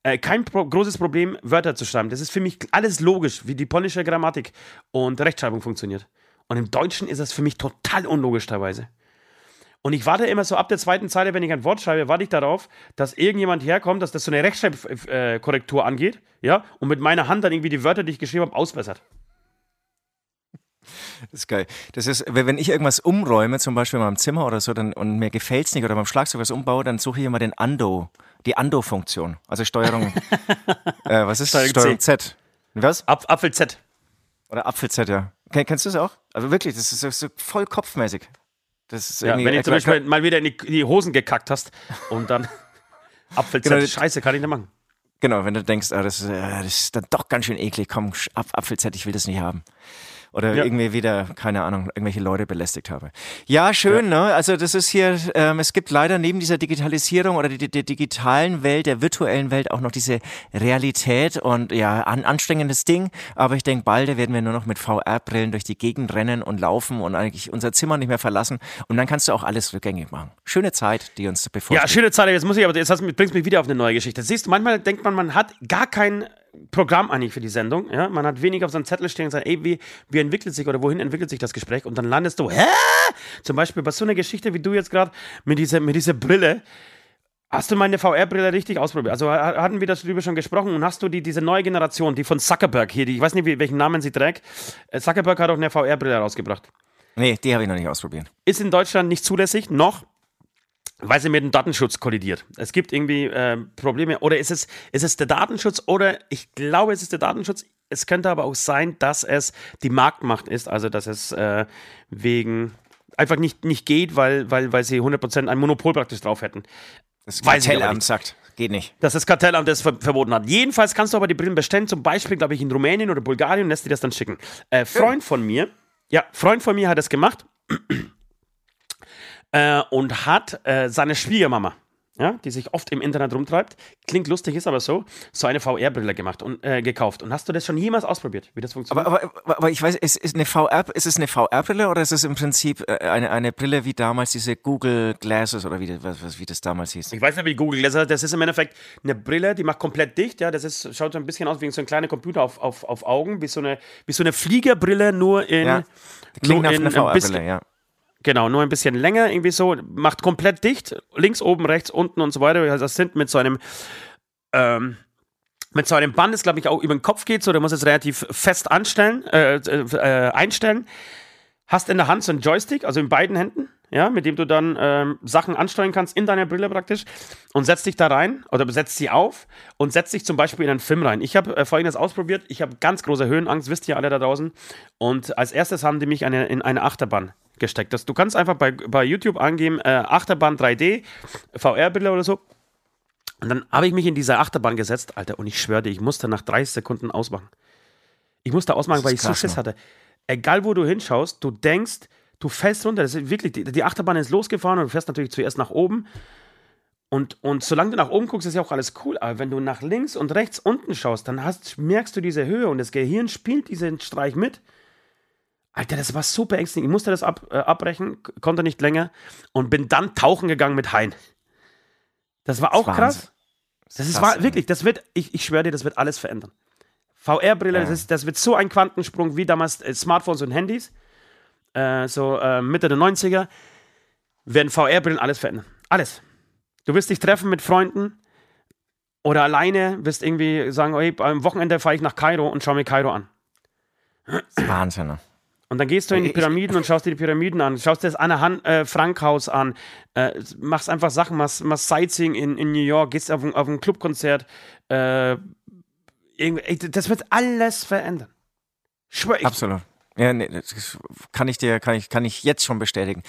äh, kein pro großes Problem, Wörter zu schreiben. Das ist für mich alles logisch, wie die polnische Grammatik und Rechtschreibung funktioniert. Und im Deutschen ist das für mich total unlogisch teilweise. Und ich warte immer so ab der zweiten Zeile, wenn ich ein Wort schreibe, warte ich darauf, dass irgendjemand herkommt, dass das so eine Rechtschreibkorrektur angeht, ja, und mit meiner Hand dann irgendwie die Wörter, die ich geschrieben habe, ausbessert. Das ist geil. Das ist, wenn ich irgendwas umräume, zum Beispiel in meinem Zimmer oder so, dann, und mir gefällt es nicht oder beim Schlagzeug was umbaue, dann suche ich immer den Ando, die Ando-Funktion. Also Steuerung, äh, was ist Steuerung, Steuerung Z? Was? Ap Apfel Z. Oder Apfel Z, ja. Kennst du das auch? Also wirklich, das ist so voll kopfmäßig. Das ist ja, wenn du zum Beispiel mal wieder in die, in die, Hosen gekackt hast und dann Apfel Z, genau, Scheiße, kann ich nicht machen. Genau, wenn du denkst, ah, das, das, ist dann doch ganz schön eklig, komm, Apfel Z, ich will das nicht haben oder ja. irgendwie wieder, keine Ahnung, irgendwelche Leute belästigt habe. Ja, schön, ja. ne? Also das ist hier, ähm, es gibt leider neben dieser Digitalisierung oder der digitalen Welt, der virtuellen Welt auch noch diese Realität und ja, an, anstrengendes Ding. Aber ich denke, bald werden wir nur noch mit VR-Brillen durch die Gegend rennen und laufen und eigentlich unser Zimmer nicht mehr verlassen. Und dann kannst du auch alles rückgängig machen. Schöne Zeit, die uns bevorsteht. Ja, schöne Zeit. Jetzt muss ich aber, jetzt bringst du mich wieder auf eine neue Geschichte. Siehst du, manchmal denkt man, man hat gar kein Programm eigentlich für die Sendung. Ja? Man hat wenig auf seinem Zettel stehen und sagt, ey, wie, wie entwickelt sich oder wohin entwickelt sich das Gespräch? Und dann landest du, hä? Zum Beispiel bei so einer Geschichte wie du jetzt gerade mit dieser, mit dieser Brille. Hast du meine VR-Brille richtig ausprobiert? Also hatten wir darüber schon gesprochen und hast du die, diese neue Generation, die von Zuckerberg hier, die, ich weiß nicht, welchen Namen sie trägt. Äh, Zuckerberg hat auch eine VR-Brille rausgebracht. Nee, die habe ich noch nicht ausprobiert. Ist in Deutschland nicht zulässig, noch weil sie mit dem Datenschutz kollidiert. Es gibt irgendwie äh, Probleme. Oder ist es, ist es der Datenschutz oder ich glaube, es ist der Datenschutz. Es könnte aber auch sein, dass es die Marktmacht ist, also dass es äh, wegen einfach nicht, nicht geht, weil, weil, weil sie 100% ein Monopol praktisch drauf hätten. Das Kartellamt sagt, geht nicht. Dass das Kartellamt das ver verboten hat. Jedenfalls kannst du aber die Brillen bestellen, zum Beispiel, glaube ich, in Rumänien oder Bulgarien und lässt dir das dann schicken. Äh, Freund von mir, ja, Freund von mir hat es gemacht äh, und hat äh, seine Schwiegermama, ja, die sich oft im Internet rumtreibt, klingt lustig, ist aber so, so eine VR-Brille gemacht und äh, gekauft. Und hast du das schon jemals ausprobiert, wie das funktioniert? Aber, aber, aber ich weiß, ist, ist, eine VR, ist es eine VR-Brille oder ist es im Prinzip äh, eine, eine Brille wie damals diese Google Glasses oder wie, was, wie das damals hieß? Ich weiß nicht, wie Google Glasses, das ist im Endeffekt eine Brille, die macht komplett dicht, ja, das ist, schaut so ein bisschen aus wie so ein kleiner Computer auf, auf, auf Augen, wie so eine, wie so eine Fliegerbrille, nur in, ja, klingt nur in, eine VR-Brille, ja. Genau, nur ein bisschen länger, irgendwie so, macht komplett dicht, links, oben, rechts, unten und so weiter. Also das sind mit so einem, ähm, mit so einem Band, das glaube ich auch über den Kopf geht, so, der muss es relativ fest anstellen, äh, äh, einstellen. Hast in der Hand so einen Joystick, also in beiden Händen, ja, mit dem du dann ähm, Sachen ansteuern kannst in deiner Brille praktisch und setzt dich da rein oder setzt sie auf und setzt dich zum Beispiel in einen Film rein. Ich habe äh, folgendes ausprobiert, ich habe ganz große Höhenangst, wisst ihr alle da draußen. Und als erstes haben die mich eine, in eine Achterbahn gesteckt. Das, du kannst einfach bei, bei YouTube angeben, äh, Achterbahn 3D, VR-Brille oder so. Und dann habe ich mich in diese Achterbahn gesetzt, Alter, und ich schwöre dir, ich musste nach 30 Sekunden ausmachen. Ich musste ausmachen, weil ich krass, so Schiss hatte. Egal, wo du hinschaust, du denkst, du fällst runter. Das ist wirklich, die, die Achterbahn ist losgefahren und du fährst natürlich zuerst nach oben. Und, und solange du nach oben guckst, ist ja auch alles cool. Aber wenn du nach links und rechts unten schaust, dann hast, merkst du diese Höhe und das Gehirn spielt diesen Streich mit. Alter, das war so beängstigend. Ich musste das ab, äh, abbrechen, konnte nicht länger und bin dann tauchen gegangen mit Hein. Das war auch das krass. Das ist war, wirklich, das wird, ich, ich schwöre dir, das wird alles verändern. VR-Brille, ja. das, das wird so ein Quantensprung wie damals äh, Smartphones und Handys. Äh, so äh, Mitte der 90er werden VR-Brillen alles verändern. Alles. Du wirst dich treffen mit Freunden oder alleine wirst irgendwie sagen, hey, am Wochenende fahre ich nach Kairo und schaue mir Kairo an. Wahnsinn. Und dann gehst du in die Pyramiden und schaust dir die Pyramiden an, schaust dir das Anne Han äh, Frank Haus an, äh, machst einfach Sachen, machst, machst Sightseeing in, in New York, gehst auf ein, auf ein Clubkonzert. Äh, das wird alles verändern. Schwör ich. Absolut. Ja, nee, das kann ich dir, kann ich, kann ich jetzt schon bestätigen.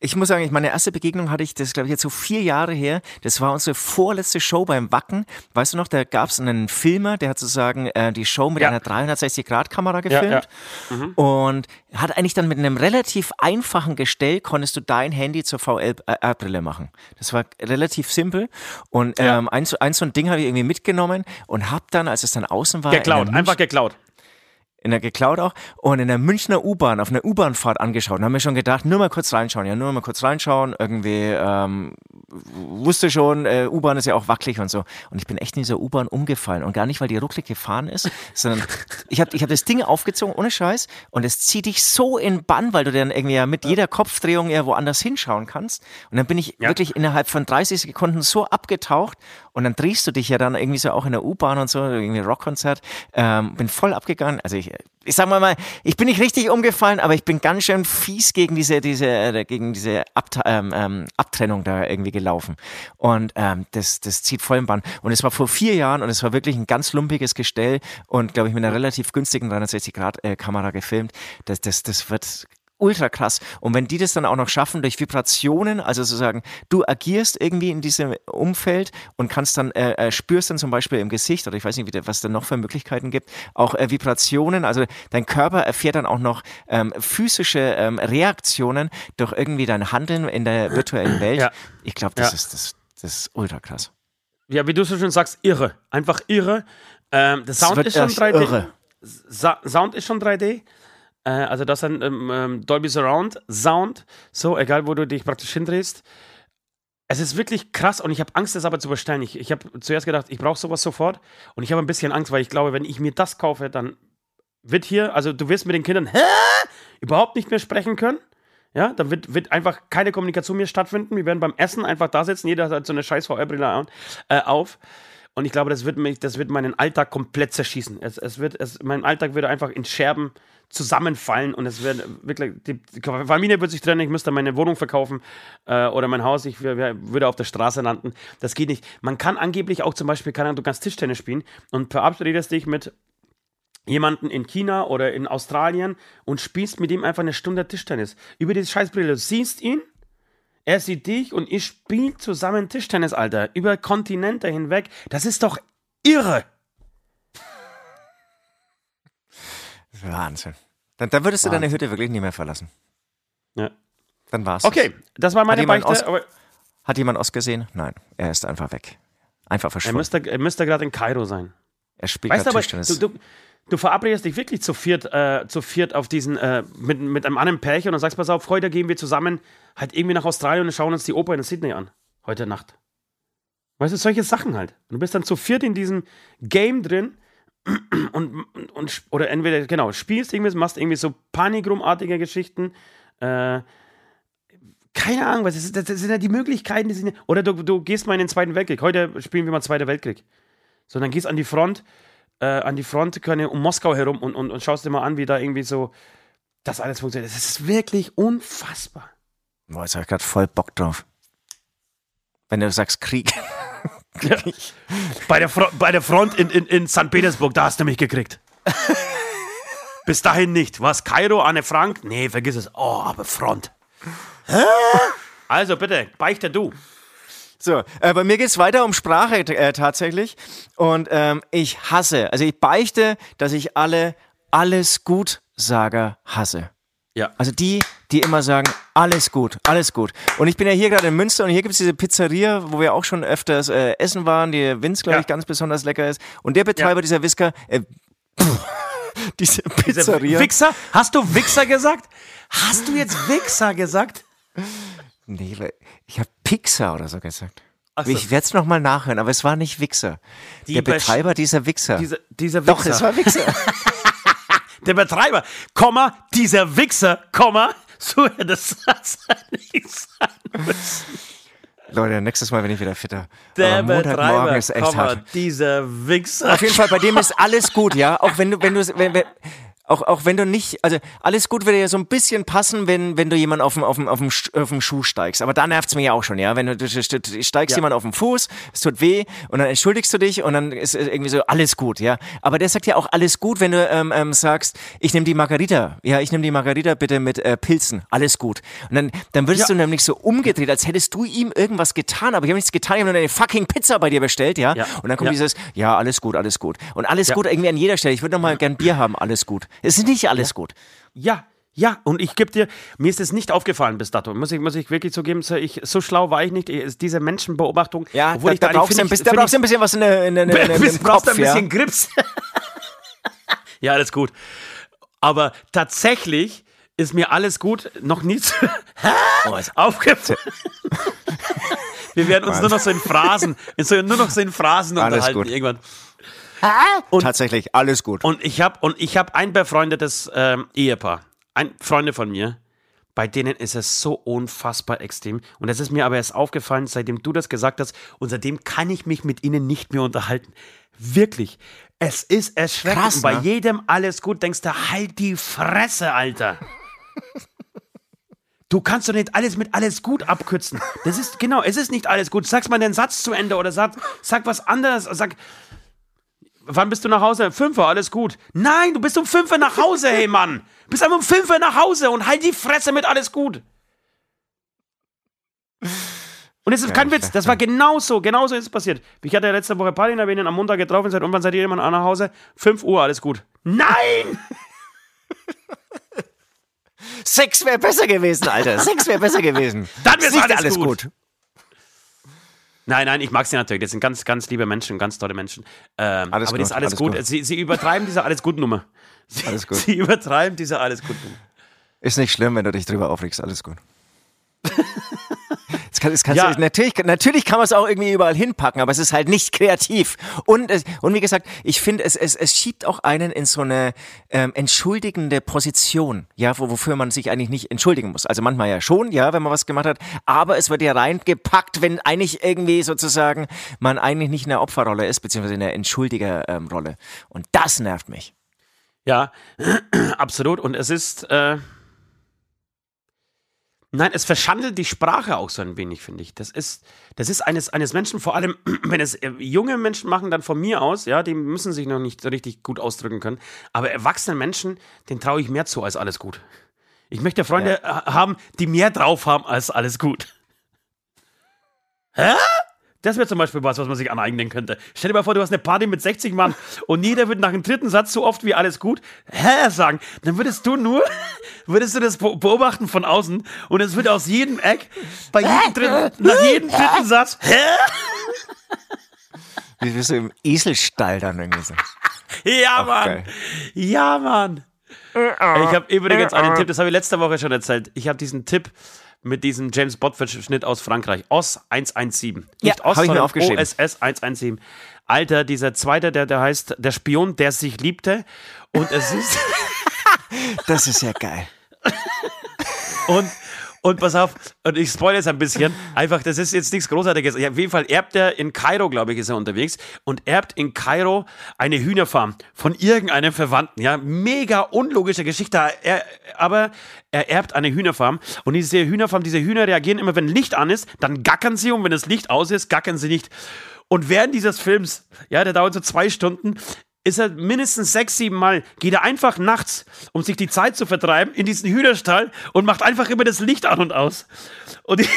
Ich muss sagen, ich, meine erste Begegnung hatte ich, das glaube ich jetzt so vier Jahre her. Das war unsere vorletzte Show beim Wacken. Weißt du noch, da gab es einen Filmer, der hat sozusagen äh, die Show mit ja. einer 360-Grad-Kamera gefilmt. Ja. Mhm. Und hat eigentlich dann mit einem relativ einfachen Gestell konntest du dein Handy zur VR-Brille machen. Das war relativ simpel. Und ähm, eins, eins so ein Ding habe ich irgendwie mitgenommen und hab dann, als es dann außen war. Geklaut, einfach geklaut in der geklaut auch und in der Münchner U-Bahn auf einer U-Bahn-Fahrt angeschaut und haben mir schon gedacht, nur mal kurz reinschauen, ja, nur mal kurz reinschauen, irgendwie ähm, wusste schon, äh, U-Bahn ist ja auch wackelig und so. Und ich bin echt in dieser U-Bahn umgefallen und gar nicht, weil die rucklig gefahren ist, sondern ich habe ich hab das Ding aufgezogen, ohne Scheiß und es zieht dich so in Bann, weil du dann irgendwie ja mit jeder Kopfdrehung ja woanders hinschauen kannst. Und dann bin ich ja. wirklich innerhalb von 30 Sekunden so abgetaucht und dann drehst du dich ja dann irgendwie so auch in der U-Bahn und so, irgendwie Rockkonzert. Ähm, bin voll abgegangen. Also ich, ich sag mal mal, ich bin nicht richtig umgefallen, aber ich bin ganz schön fies gegen diese, diese, äh, gegen diese Abt ähm, ähm, Abtrennung da irgendwie gelaufen. Und ähm, das, das zieht voll im Bann. Und es war vor vier Jahren und es war wirklich ein ganz lumpiges Gestell und glaube ich mit einer relativ günstigen 360-Grad-Kamera äh, gefilmt. Das, das, das wird ultra krass. Und wenn die das dann auch noch schaffen durch Vibrationen, also sozusagen, du agierst irgendwie in diesem Umfeld und kannst dann, äh, äh, spürst dann zum Beispiel im Gesicht oder ich weiß nicht, wie, was da noch für Möglichkeiten gibt, auch äh, Vibrationen, also dein Körper erfährt dann auch noch ähm, physische ähm, Reaktionen durch irgendwie dein Handeln in der virtuellen Welt. Ja. Ich glaube, das, ja. ist, das, das ist ultra krass. Ja, wie du so schön sagst, irre. Einfach irre. Ähm, der Sound ist schon 3D. Irre. Sa Sound ist schon 3D. Äh, also das ist ein ähm, ähm, Dolby Surround Sound, so egal wo du dich praktisch hindrehst. Es ist wirklich krass und ich habe Angst, das aber zu bestellen. Ich, ich habe zuerst gedacht, ich brauche sowas sofort und ich habe ein bisschen Angst, weil ich glaube, wenn ich mir das kaufe, dann wird hier, also du wirst mit den Kindern Hä? überhaupt nicht mehr sprechen können. Ja, dann wird, wird einfach keine Kommunikation mehr stattfinden. Wir werden beim Essen einfach da sitzen, jeder hat so eine scheiß VR-Brille äh, auf. Und ich glaube, das wird, mich, das wird meinen Alltag komplett zerschießen. Es, es wird, es, mein Alltag würde einfach in Scherben zusammenfallen und es wird wirklich, die, Familie wird sich trennen, ich müsste meine Wohnung verkaufen äh, oder mein Haus, ich würde auf der Straße landen. Das geht nicht. Man kann angeblich auch zum Beispiel, kann, du kannst Tischtennis spielen und verabredest dich mit jemanden in China oder in Australien und spielst mit ihm einfach eine Stunde Tischtennis. Über diese Scheißbrille. Du siehst ihn, er sieht dich und ihr spielt zusammen Tischtennis, Alter. Über Kontinente hinweg. Das ist doch irre. Wahnsinn. Dann, dann würdest du Wahnsinn. deine Hütte wirklich nie mehr verlassen. Ja. Dann war's. Okay, das war meine hat Beichte. Os, hat jemand Ost gesehen? Nein, er ist einfach weg. Einfach verschwunden. Er müsste, er müsste gerade in Kairo sein. Er spielt weißt aber, du, du, du, verabredest dich wirklich zu viert, äh, zu viert auf diesen, äh, mit, mit einem anderen Pärchen und sagst, pass auf, heute gehen wir zusammen halt irgendwie nach Australien und schauen uns die Oper in Sydney an. Heute Nacht. Weißt du, solche Sachen halt. Du bist dann zu viert in diesem Game drin und, und oder entweder, genau, spielst irgendwie, machst irgendwie so panikrumartige Geschichten. Äh, keine Ahnung, was das, das, sind ja die Möglichkeiten, die sind, oder du, du gehst mal in den Zweiten Weltkrieg. Heute spielen wir mal Zweiter Weltkrieg. So, dann gehst an die Front, äh, an die Front um Moskau herum und, und, und schaust dir mal an, wie da irgendwie so das alles funktioniert. Das ist wirklich unfassbar. Boah, jetzt habe ich gerade voll Bock drauf. Wenn du sagst Krieg. Ja. Bei, der bei der Front in, in, in St. Petersburg, da hast du mich gekriegt. Bis dahin nicht. Was? Kairo, Anne Frank? Nee, vergiss es. Oh, aber Front. Hä? Also bitte, beichte du. So, äh, bei mir geht es weiter um Sprache äh, tatsächlich. Und ähm, ich hasse, also ich beichte, dass ich alle alles gut Sager hasse. Ja. Also die, die immer sagen, alles gut, alles gut. Und ich bin ja hier gerade in Münster und hier gibt es diese Pizzeria, wo wir auch schon öfters äh, essen waren, die Winz, glaube ich, ganz besonders lecker ist. Und der Betreiber ja. dieser Whisker, äh, diese Pizzeria. Wichser? Hast du Wichser gesagt? Hast du jetzt Wichser gesagt? Nee, ich habe Pixar oder so gesagt. So. Ich werde es nochmal nachhören, aber es war nicht Wichser. Die der Betreiber dieser Wichser. Dieser, dieser Wichser. Doch, es war Wichser. der Betreiber, Komma, dieser Wichser, Komma, so hätte das nicht sein müssen. Leute, nächstes Mal bin ich wieder fitter. Der Aber Montagmorgen Betreiber, ist echt Komma, hart. dieser Wichser. Auf jeden Fall, bei dem ist alles gut, ja. Auch wenn du, wenn du, wenn, wenn, auch, auch wenn du nicht, also alles gut würde ja so ein bisschen passen, wenn, wenn du jemanden auf dem, auf dem, auf dem, auf dem Schuh steigst. Aber da nervt's mir ja auch schon, ja. Wenn du, du, du, du steigst Ja. jemand auf den Fuß, es tut weh und dann entschuldigst du dich und dann ist irgendwie so alles gut, ja. Aber der sagt ja auch alles gut, wenn du ähm, ähm, sagst, ich nehme die Margarita, ja, ich nehme die Margarita bitte mit äh, Pilzen, alles gut. Und dann, dann würdest Ja. du nämlich so umgedreht, als hättest du ihm irgendwas getan, aber ich habe nichts getan, ich habe nur eine fucking Pizza bei dir bestellt, ja. Ja. Und dann kommt Ja. dieses, ja, alles gut, alles gut. Und alles gut irgendwie an jeder Stelle. Ich würde noch mal gern Bier haben, alles gut. Es ist nicht alles gut. Ja, ja, und ich gebe dir, mir ist es nicht aufgefallen bis dato, muss ich, muss ich wirklich zugeben, so, ich, so schlau war ich nicht, Ich- diese Menschenbeobachtung, Ja, obwohl da, ich da, eigentlich brauchst du ein find bisschen, ich- da brauchst du ein bisschen was in, der, in, in, in, brauchst Kopf, ein bisschen ja. Grips. ja, alles gut. Aber tatsächlich ist mir alles gut noch nie zu Oh, aufgefallen. Wir werden uns nur noch so in Phrasen, so, nur noch so in Phrasen Alles unterhalten gut. irgendwann. Tatsächlich, alles gut. Und ich habe und ich habe ein befreundetes ähm, Ehepaar, ein Freunde von mir, bei denen ist es so unfassbar extrem. Und es ist mir aber erst aufgefallen, seitdem du das gesagt hast, und seitdem kann ich mich mit ihnen nicht mehr unterhalten. Wirklich. Es ist erschreckend. Krass, und bei ne? jedem alles gut, denkst du, halt die Fresse, Alter. Du kannst doch nicht alles mit alles gut abkürzen. Das ist, genau, es ist nicht alles gut. Sag's mal den Satz zu Ende oder sag, sag was anderes. Sag, Wann bist du nach Hause? Fünf Uhr, alles gut. Nein, du bist um fünf Uhr nach Hause, hey Mann. Du bist einfach um fünf Uhr nach Hause und halt die Fresse mit alles gut. Und es ist kein Witz, das war genauso, genauso ist es passiert. Ich hatte ja letzte Woche Party, ich ihn am Montag getroffen, seit irgendwann seid ihr jemand nach Hause? Fünf Uhr, alles gut. Nein! Sex wäre besser gewesen, Alter. Sex wäre besser gewesen. Dann Ist nicht alles gut. gut. Nein, nein, ich mag sie natürlich. Das sind ganz, ganz liebe Menschen, ganz tolle Menschen. Ähm, Alles aber das ist gut, alles, alles gut. gut. Sie, sie übertreiben diese alles gut Nummer. Sie, Alles gut. Sie übertreiben diese alles gut Nummer. Ist nicht schlimm, wenn du dich drüber aufregst, alles gut. Das kann, das kannst Ja. du, natürlich, natürlich kann man es auch irgendwie überall hinpacken, aber es ist halt nicht kreativ. Und, es, und wie gesagt, ich finde, es, es, es schiebt auch einen in so eine ähm, entschuldigende Position, ja, wo, wofür man sich eigentlich nicht entschuldigen muss. Also manchmal ja schon, ja, wenn man was gemacht hat, aber es wird ja reingepackt, wenn eigentlich irgendwie sozusagen man eigentlich nicht in der Opferrolle ist, beziehungsweise in der Entschuldigerrolle. Und das nervt mich. Ja, absolut. Und es ist. Äh Nein, es verschandelt die Sprache auch so ein wenig, finde ich. Das ist, das ist eines, eines Menschen, vor allem, wenn es äh, junge Menschen machen, dann von mir aus, ja, die müssen sich noch nicht richtig gut ausdrücken können. Aber erwachsene Menschen, denen traue ich mehr zu als alles gut. Ich möchte Freunde äh, haben, die mehr drauf haben als alles gut. Hä? Das wäre zum Beispiel was, was man sich aneignen könnte. Stell dir mal vor, du hast eine Party mit 60 Mann und jeder wird nach dem dritten Satz so oft wie alles gut hä sagen. Dann würdest du nur, würdest du das be- beobachten von außen und es wird aus jedem Eck, bei jedem dritten, nach jedem dritten Satz hä? Wie bist du im Eselstall dann irgendwie so? Ja, Ach, Mann. geil. Ja, Mann. Ich habe übrigens einen Tipp, das habe ich letzte Woche schon erzählt. Ich habe diesen Tipp mit diesem James Bond-Schnitt aus Frankreich. OS 117. Ja, Nicht OS, sondern aufgeschrieben. OSS 117. Alter, dieser zweite, der, der heißt Der Spion, der sich liebte. Und es ist. Das ist ja geil. Und, und pass auf, und ich spoilere es ein bisschen. Einfach, das ist jetzt nichts Großartiges. Auf jeden Fall erbt er in Kairo, glaube ich, ist er unterwegs und erbt in Kairo eine Hühnerfarm von irgendeinem Verwandten. Ja, mega unlogische Geschichte. Er, aber er erbt eine Hühnerfarm und diese Hühnerfarm, diese Hühner reagieren immer, wenn Licht an ist, dann gackern sie und wenn das Licht aus ist, gackern sie nicht. Und während dieses Films, ja, der dauert so zwei Stunden, ist er mindestens sechs, sieben Mal, geht er einfach nachts, um sich die Zeit zu vertreiben, in diesen Hühnerstall und macht einfach immer das Licht an und aus. Und,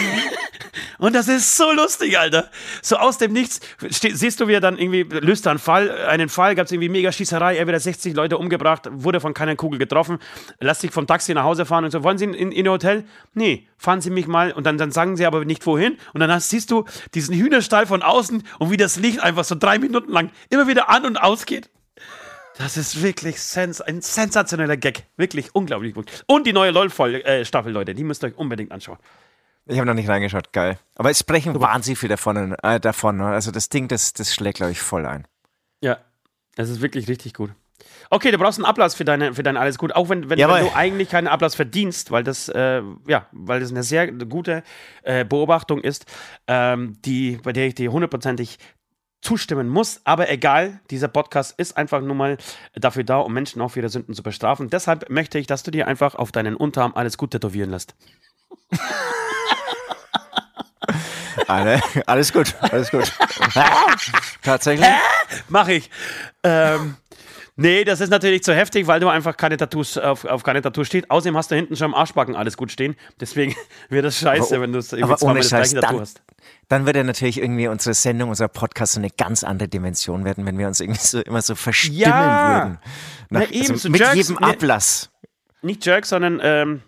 und das ist so lustig, Alter. So aus dem Nichts siehst du, wie er dann irgendwie löst er einen Fall, einen Fall, gab es irgendwie mega Schießerei, er wird 60 Leute umgebracht, wurde von keiner Kugel getroffen, lässt sich vom Taxi nach Hause fahren und so, wollen Sie in, in, in Hotel? Nee, fahren Sie mich mal und dann, dann sagen sie aber nicht wohin und dann hast, siehst du diesen Hühnerstall von außen und wie das Licht einfach so drei Minuten lang immer wieder an und ausgeht. Das ist wirklich sens ein sensationeller Gag. Wirklich unglaublich gut. Und die neue LOL-Staffel, Leute, die müsst ihr euch unbedingt anschauen. Ich habe noch nicht reingeschaut, geil. Aber es sprechen wahnsinnig viel davon. Äh, davon ne? Also das Ding, das, das schlägt, glaube ich, voll ein. Ja, das ist wirklich richtig gut. Okay, du brauchst einen Ablass für deine, für dein alles gut, auch wenn, wenn, wenn du eigentlich keinen Ablass verdienst, weil das, äh, ja, weil das eine sehr gute äh, Beobachtung ist, ähm, die, bei der ich dir hundertprozentig zustimmen muss. Aber egal, dieser Podcast ist einfach nur mal dafür da, um Menschen auch für ihre Sünden zu bestrafen. Deshalb möchte ich, dass du dir einfach auf deinen Unterarm alles gut tätowieren lässt. Alle, alles gut, alles gut. Tatsächlich? Mach ich. Ähm, Nee, das ist natürlich zu heftig, weil du einfach keine Tattoos auf, auf keine Tattoos steht. Außerdem hast du hinten schon am Arschbacken alles gut stehen. Deswegen wird das scheiße, aber, wenn du irgendwie zweimal das gleiche dann, Tattoo hast. Dann wird ja natürlich irgendwie unsere Sendung, unser Podcast so eine ganz andere Dimension werden, wenn wir uns irgendwie so immer so verstimmen ja. würden. Nach, Na eben, also so mit Jerks, jedem Ablass. Nicht Jerk, sondern ähm,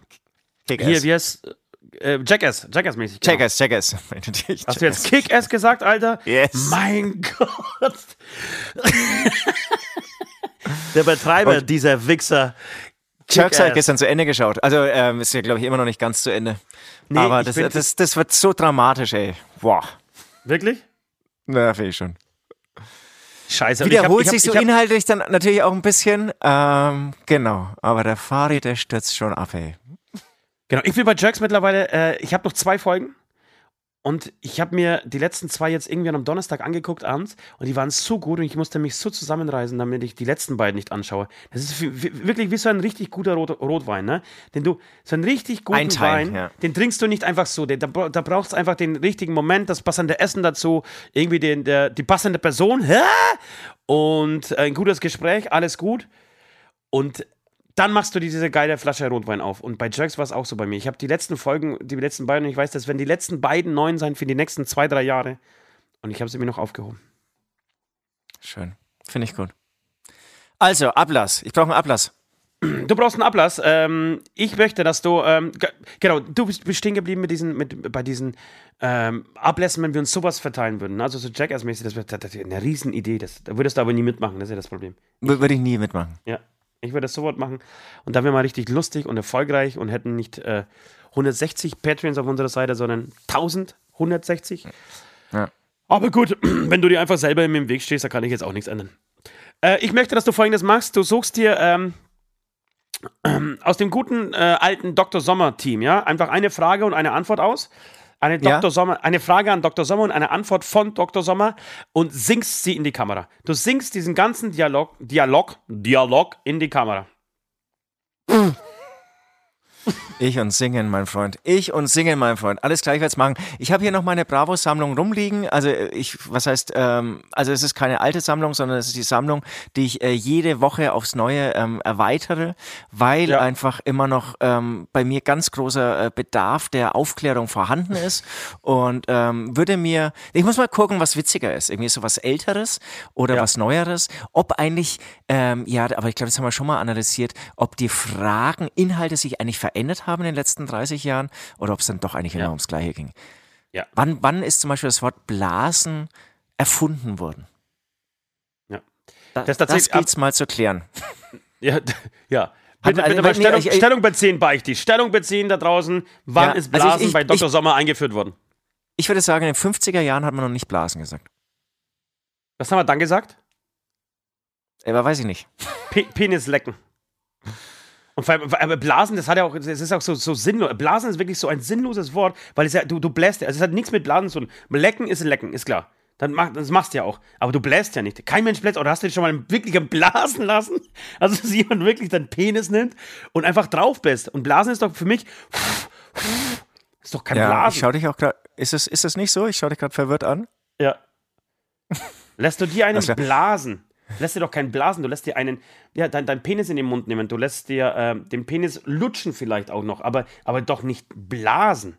hier, wie heißt äh, Jackass, Jackass-mäßig. Genau. Jackass, Jackass. Hast du jetzt Kick-Ass gesagt, Alter? Yes. Mein Gott. Der Betreiber Und dieser Wichser. Jerks hat gestern zu Ende geschaut. Also ähm, ist ja, glaube ich, immer noch nicht ganz zu Ende. Nee, Aber das, das, das wird so dramatisch, ey. Boah. Wirklich? Na, finde ich schon. Scheiße. Wiederholt sich so inhaltlich dann natürlich auch ein bisschen. Ähm, genau. Aber der Fari, der stürzt schon ab, ey. Genau. Ich bin bei Jerks mittlerweile. Äh, ich habe noch zwei Folgen. Und ich habe mir die letzten zwei jetzt irgendwie am Donnerstag angeguckt abends und die waren so gut und ich musste mich so zusammenreißen, damit ich die letzten beiden nicht anschaue. Das ist wirklich wie so ein richtig guter Rot Rotwein, ne? Den du, so einen richtig guten Einteilen, Wein, ja. den trinkst du nicht einfach so. Den, da, da brauchst du einfach den richtigen Moment, das passende Essen dazu, irgendwie den, der, die passende Person, hä? und ein gutes Gespräch, alles gut. Und dann machst du diese geile Flasche Rotwein auf. Und bei Jerks war es auch so bei mir. Ich habe die letzten Folgen, die letzten beiden, und ich weiß, dass wenn die letzten beiden neuen sein für die nächsten zwei, drei Jahre. Und ich habe sie mir noch aufgehoben. Schön. Finde ich gut. Also, Ablass. Ich brauche einen Ablass. Du brauchst einen Ablass. Ähm, ich möchte, dass du, ähm, genau, du bist, stehen geblieben mit diesen, mit, bei diesen ähm, Ablässen, wenn wir uns sowas verteilen würden. Also so Jackass-mäßig, das wäre eine Riesenidee. Das, da würdest du aber nie mitmachen, das ist ja das Problem. Würde ich nie mitmachen. Ja. Ich würde das sofort machen. Und dann wäre mal richtig lustig und erfolgreich und hätten nicht äh, 160 Patreons auf unserer Seite, sondern 1160. Ja. Aber gut, wenn du dir einfach selber im Weg stehst, da kann ich jetzt auch nichts ändern. Äh, ich möchte, dass du folgendes machst. Du suchst dir ähm, äh, aus dem guten äh, alten Dr. Sommer-Team, ja, einfach eine Frage und eine Antwort aus eine, Dr. Ja? Sommer, eine Frage an Dr. Sommer und eine Antwort von Dr. Sommer und singst sie in die Kamera. Du singst diesen ganzen Dialog, Dialog, Dialog in die Kamera. Ich und singen, mein Freund. Ich und singen, mein Freund. Alles gleich gleichfalls machen. Ich habe hier noch meine Bravo-Sammlung rumliegen. Also ich, was heißt, ähm, also es ist keine alte Sammlung, sondern es ist die Sammlung, die ich äh, jede Woche aufs Neue ähm, erweitere, weil ja. einfach immer noch ähm, bei mir ganz großer äh, Bedarf der Aufklärung vorhanden ist. Und ähm, würde mir, ich muss mal gucken, was witziger ist. Irgendwie so was Älteres oder ja. was Neueres. Ob eigentlich, ähm, ja, aber ich glaube, das haben wir schon mal analysiert, ob die Fragen, Inhalte sich eigentlich verändert haben in den letzten 30 Jahren oder ob es dann doch eigentlich immer ums Gleiche ging. Ja. Wann, wann ist zum Beispiel das Wort Blasen erfunden worden? Ja. Das, das gilt es mal zu klären. Ja, ja. Bitte, bitte also, Stellung, ich, Stellung beziehen bei ich die. Stellung beziehen da draußen. Wann ja, ist Blasen also ich, ich, bei Dr. Sommer eingeführt worden? Ich würde sagen, in den 50er Jahren hat man noch nicht Blasen gesagt. Was haben wir dann gesagt? Aber weiß ich nicht. Pe Penis lecken. Und vor allem, Blasen, das hat ja auch, das ist auch so, so sinnlos. Blasen ist wirklich so ein sinnloses Wort, weil es ja, du, du bläst, also es hat nichts mit Blasen zu tun. Lecken ist Lecken, ist klar. Dann mach, das machst du ja auch. Aber du bläst ja nicht. Kein Mensch bläst. Oder hast du dich schon mal wirklich blasen lassen? Also, dass jemand wirklich deinen Penis nimmt und einfach drauf bläst. Und Blasen ist doch für mich. Ist doch kein ja, Blasen. Ich schau dich auch gerade. Ist es, ist das nicht so? Ich schau dich gerade verwirrt an. Ja. Lässt du dir einen blasen? Lässt dir doch keinen blasen, du lässt dir einen, ja, dein, dein Penis in den Mund nehmen, du lässt dir äh, den Penis lutschen vielleicht auch noch, aber, aber doch nicht blasen.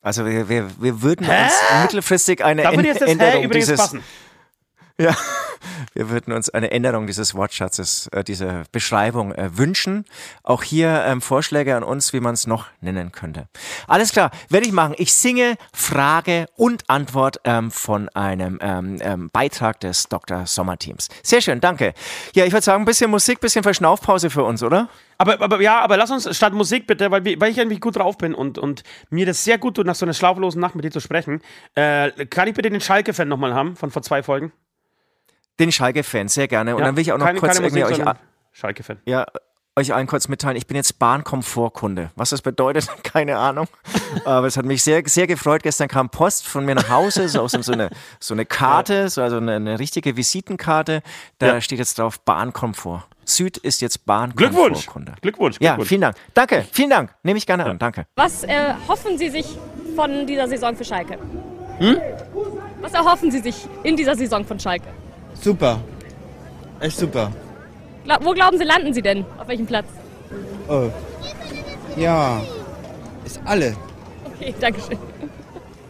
Also wir, wir, wir würden Hä? uns mittelfristig eine da würde jetzt das Änderung Hä übrigens dieses, passen. Ja, wir würden uns eine Änderung dieses Wortschatzes, äh, dieser Beschreibung äh, wünschen. Auch hier ähm, Vorschläge an uns, wie man es noch nennen könnte. Alles klar, werde ich machen. Ich singe Frage und Antwort ähm, von einem ähm, ähm Beitrag des Dr. Sommerteams. Sehr schön, danke. Ja, ich würde sagen, ein bisschen Musik, ein bisschen Verschnaufpause für uns, oder? Aber, aber ja, aber lass uns statt Musik bitte, weil, weil ich irgendwie gut drauf bin und, und mir das sehr gut tut, nach so einer schlaflosen Nacht mit dir zu sprechen. Äh, kann ich bitte den Schalke-Fan nochmal haben von vor zwei Folgen? Den Schalke-Fan, sehr gerne. Und ja, dann will ich auch noch keine, kurz keine Musik, euch. Schalke-Fan. Ja, euch allen kurz mitteilen, ich bin jetzt Bahnkomfortkunde. Was das bedeutet, keine Ahnung. Aber es hat mich sehr, sehr gefreut. Gestern kam Post von mir nach Hause, so, so, eine, so eine Karte, so, also eine, eine richtige Visitenkarte. Da ja. steht jetzt drauf Bahnkomfort. Süd ist jetzt Bahnkomfortkunde. Glückwunsch. Glückwunsch. Ja, vielen Dank. Danke, vielen Dank. Nehme ich gerne an. Danke. Was erhoffen Sie sich von dieser Saison für Schalke? Hm? Was erhoffen Sie sich in dieser Saison von Schalke? Super. Echt super. Gla wo glauben Sie, landen Sie denn? Auf welchem Platz? Oh. Ja. Ist alle. Okay, danke schön.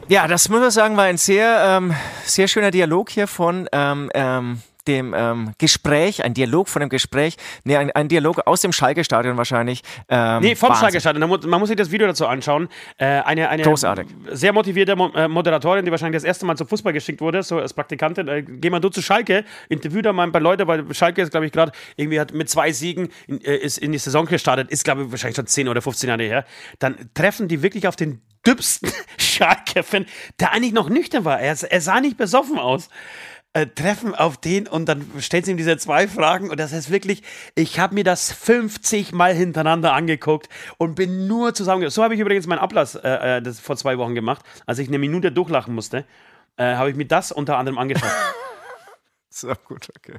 Ja, das muss man sagen, war ein sehr, ähm, sehr schöner Dialog hier von ähm, ähm, dem ähm, Gespräch, ein Dialog von dem Gespräch, nee, ein, ein Dialog aus dem Schalke-Stadion wahrscheinlich. Ähm, nee, vom Schalke-Stadion. Man muss sich das Video dazu anschauen. Äh, eine, eine Großartig. sehr motivierte Mo äh, Moderatorin, die wahrscheinlich das erste Mal zum Fußball geschickt wurde, so als Praktikantin. Äh, geh mal du zu Schalke, interview da mal ein paar Leute, weil Schalke ist, glaube ich, gerade irgendwie hat mit zwei Siegen in, äh, ist in die Saison gestartet, ist, glaube ich, wahrscheinlich schon 10 oder 15 Jahre her. Dann treffen die wirklich auf den dümmsten Schalke-Fan, der eigentlich noch nüchtern war. Er, er sah nicht besoffen aus äh, treffen auf den und dann stellt sie ihm diese zwei Fragen und das heißt wirklich, ich habe mir das 50 Mal hintereinander angeguckt und bin nur zusammen. So habe ich übrigens meinen Ablass äh, äh, das vor zwei Wochen gemacht, als ich eine Minute durchlachen musste, äh, habe ich mir das unter anderem angeschaut. so gut, okay.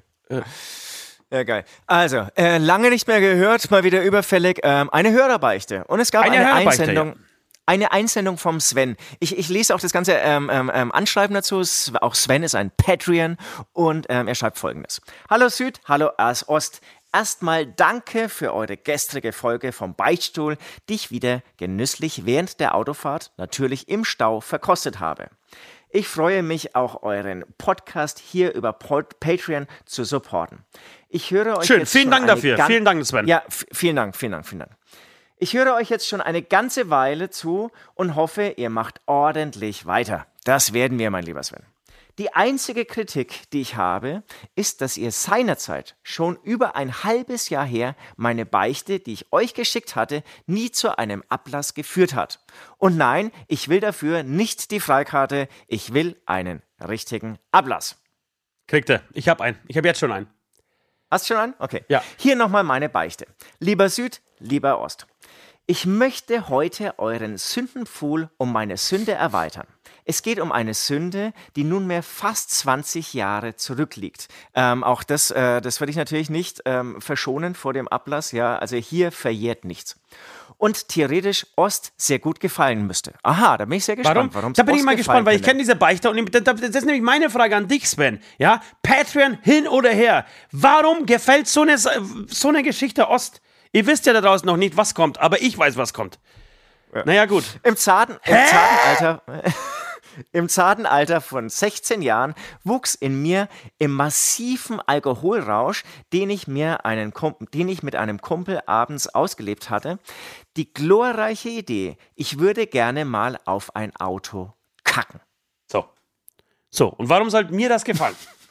Ja, geil. Also, äh, lange nicht mehr gehört, mal wieder überfällig. Ähm, eine Hörerbeichte. Und es gab eine, eine Einsendung. Ja eine Einsendung vom Sven. Ich, ich lese auch das ganze ähm, ähm, ähm Anschreiben dazu. Auch Sven ist ein Patreon und ähm, er schreibt folgendes. Hallo Süd, hallo Ost. Erstmal danke für eure gestrige Folge vom Beichtstuhl, die ich wieder genüsslich während der Autofahrt, natürlich im Stau, verkostet habe. Ich freue mich auch, euren Podcast hier über Patreon zu supporten. Ich höre euch. Schön, vielen Dank dafür. Vielen Dank, Sven. Ja, vielen Dank, vielen Dank, vielen Dank. Ich höre euch jetzt schon eine ganze Weile zu und hoffe, ihr macht ordentlich weiter. Das werden wir, mein lieber Sven. Die einzige Kritik, die ich habe, ist, dass ihr seinerzeit schon über ein halbes Jahr her meine Beichte, die ich euch geschickt hatte, nie zu einem Ablass geführt hat. Und nein, ich will dafür nicht die Freikarte, ich will einen richtigen Ablass. Kriegt er. Ich habe einen. Ich habe jetzt schon einen. Hast du schon einen? Okay. Ja. Hier nochmal meine Beichte. Lieber Süd, lieber Ost. Ich möchte heute euren Sündenpfuhl um meine Sünde erweitern. Es geht um eine Sünde, die nunmehr fast 20 Jahre zurückliegt. Ähm, auch das, äh, das würde ich natürlich nicht ähm, verschonen vor dem Ablass. Ja, also hier verjährt nichts. Und theoretisch Ost sehr gut gefallen müsste. Aha, da bin ich sehr gespannt. Warum? warum da bin Ost ich mal gespannt, weil ich kenne diese Beichte und das ist nämlich meine Frage an dich, Sven. Ja, Patreon hin oder her. Warum gefällt so eine, so eine Geschichte Ost? Ihr wisst ja da draußen noch nicht, was kommt, aber ich weiß, was kommt. Ja. Naja, gut. Im zarten, im zarten Alter. Im zarten Alter von 16 Jahren wuchs in mir im massiven Alkoholrausch, den ich, mir einen den ich mit einem Kumpel abends ausgelebt hatte, die glorreiche Idee, ich würde gerne mal auf ein Auto kacken. So. So, und warum sollte mir das gefallen?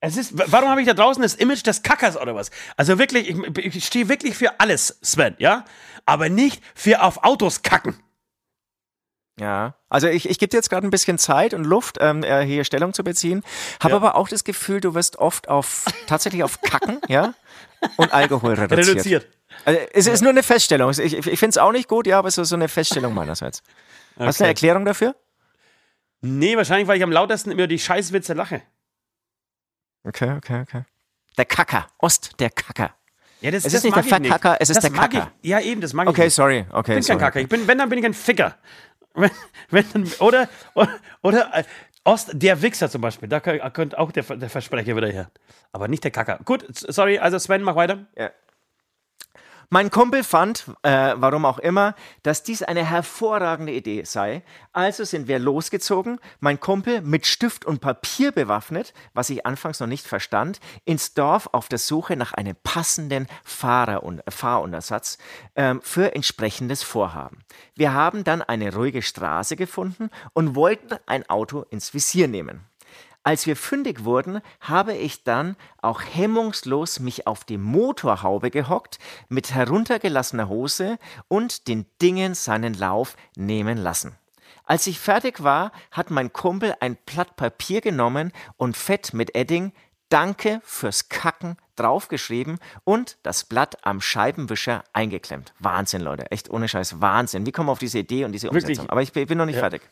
Es ist, warum habe ich da draußen das Image des Kackers oder was? Also wirklich, ich, ich stehe wirklich für alles, Sven, ja? Aber nicht für auf Autos kacken. Ja, also ich, ich gebe dir jetzt gerade ein bisschen Zeit und Luft, ähm, äh, hier Stellung zu beziehen. Habe ja. aber auch das Gefühl, du wirst oft auf tatsächlich auf Kacken, ja, und Alkohol reduziert. reduziert. Also, es ist nur eine Feststellung. Ich, ich finde es auch nicht gut, ja, aber es ist so eine Feststellung meinerseits. Okay. Hast du eine Erklärung dafür? Nee, wahrscheinlich, weil ich am lautesten über die Scheißwitze lache. Okay, okay, okay. Der Kacker. Ost, der Kacker. Ja, das, es das ist nicht der Verkacker, es ist das der Kacker. Ich. Ja, eben, das mag okay, ich. Okay, sorry. Okay, ich bin sorry. kein Kacker. Ich bin, wenn, dann bin ich ein Ficker. Wenn, wenn, oder, oder, oder äh, Ost, der Wichser zum Beispiel. Da könnte auch der, der Versprecher wieder her. Aber nicht der Kacker. Gut, sorry, also Sven, mach weiter. Ja. Mein Kumpel fand, äh, warum auch immer, dass dies eine hervorragende Idee sei. Also sind wir losgezogen, mein Kumpel mit Stift und Papier bewaffnet, was ich anfangs noch nicht verstand, ins Dorf auf der Suche nach einem passenden Fahrer und, Fahruntersatz äh, für entsprechendes Vorhaben. Wir haben dann eine ruhige Straße gefunden und wollten ein Auto ins Visier nehmen. Als wir fündig wurden, habe ich dann auch hemmungslos mich auf die Motorhaube gehockt, mit heruntergelassener Hose und den Dingen seinen Lauf nehmen lassen. Als ich fertig war, hat mein Kumpel ein Blatt Papier genommen und fett mit Edding Danke fürs Kacken draufgeschrieben und das Blatt am Scheibenwischer eingeklemmt. Wahnsinn, Leute. Echt ohne Scheiß. Wahnsinn. Wie kommen wir auf diese Idee und diese Umsetzung? Wirklich? Aber ich bin noch nicht fertig.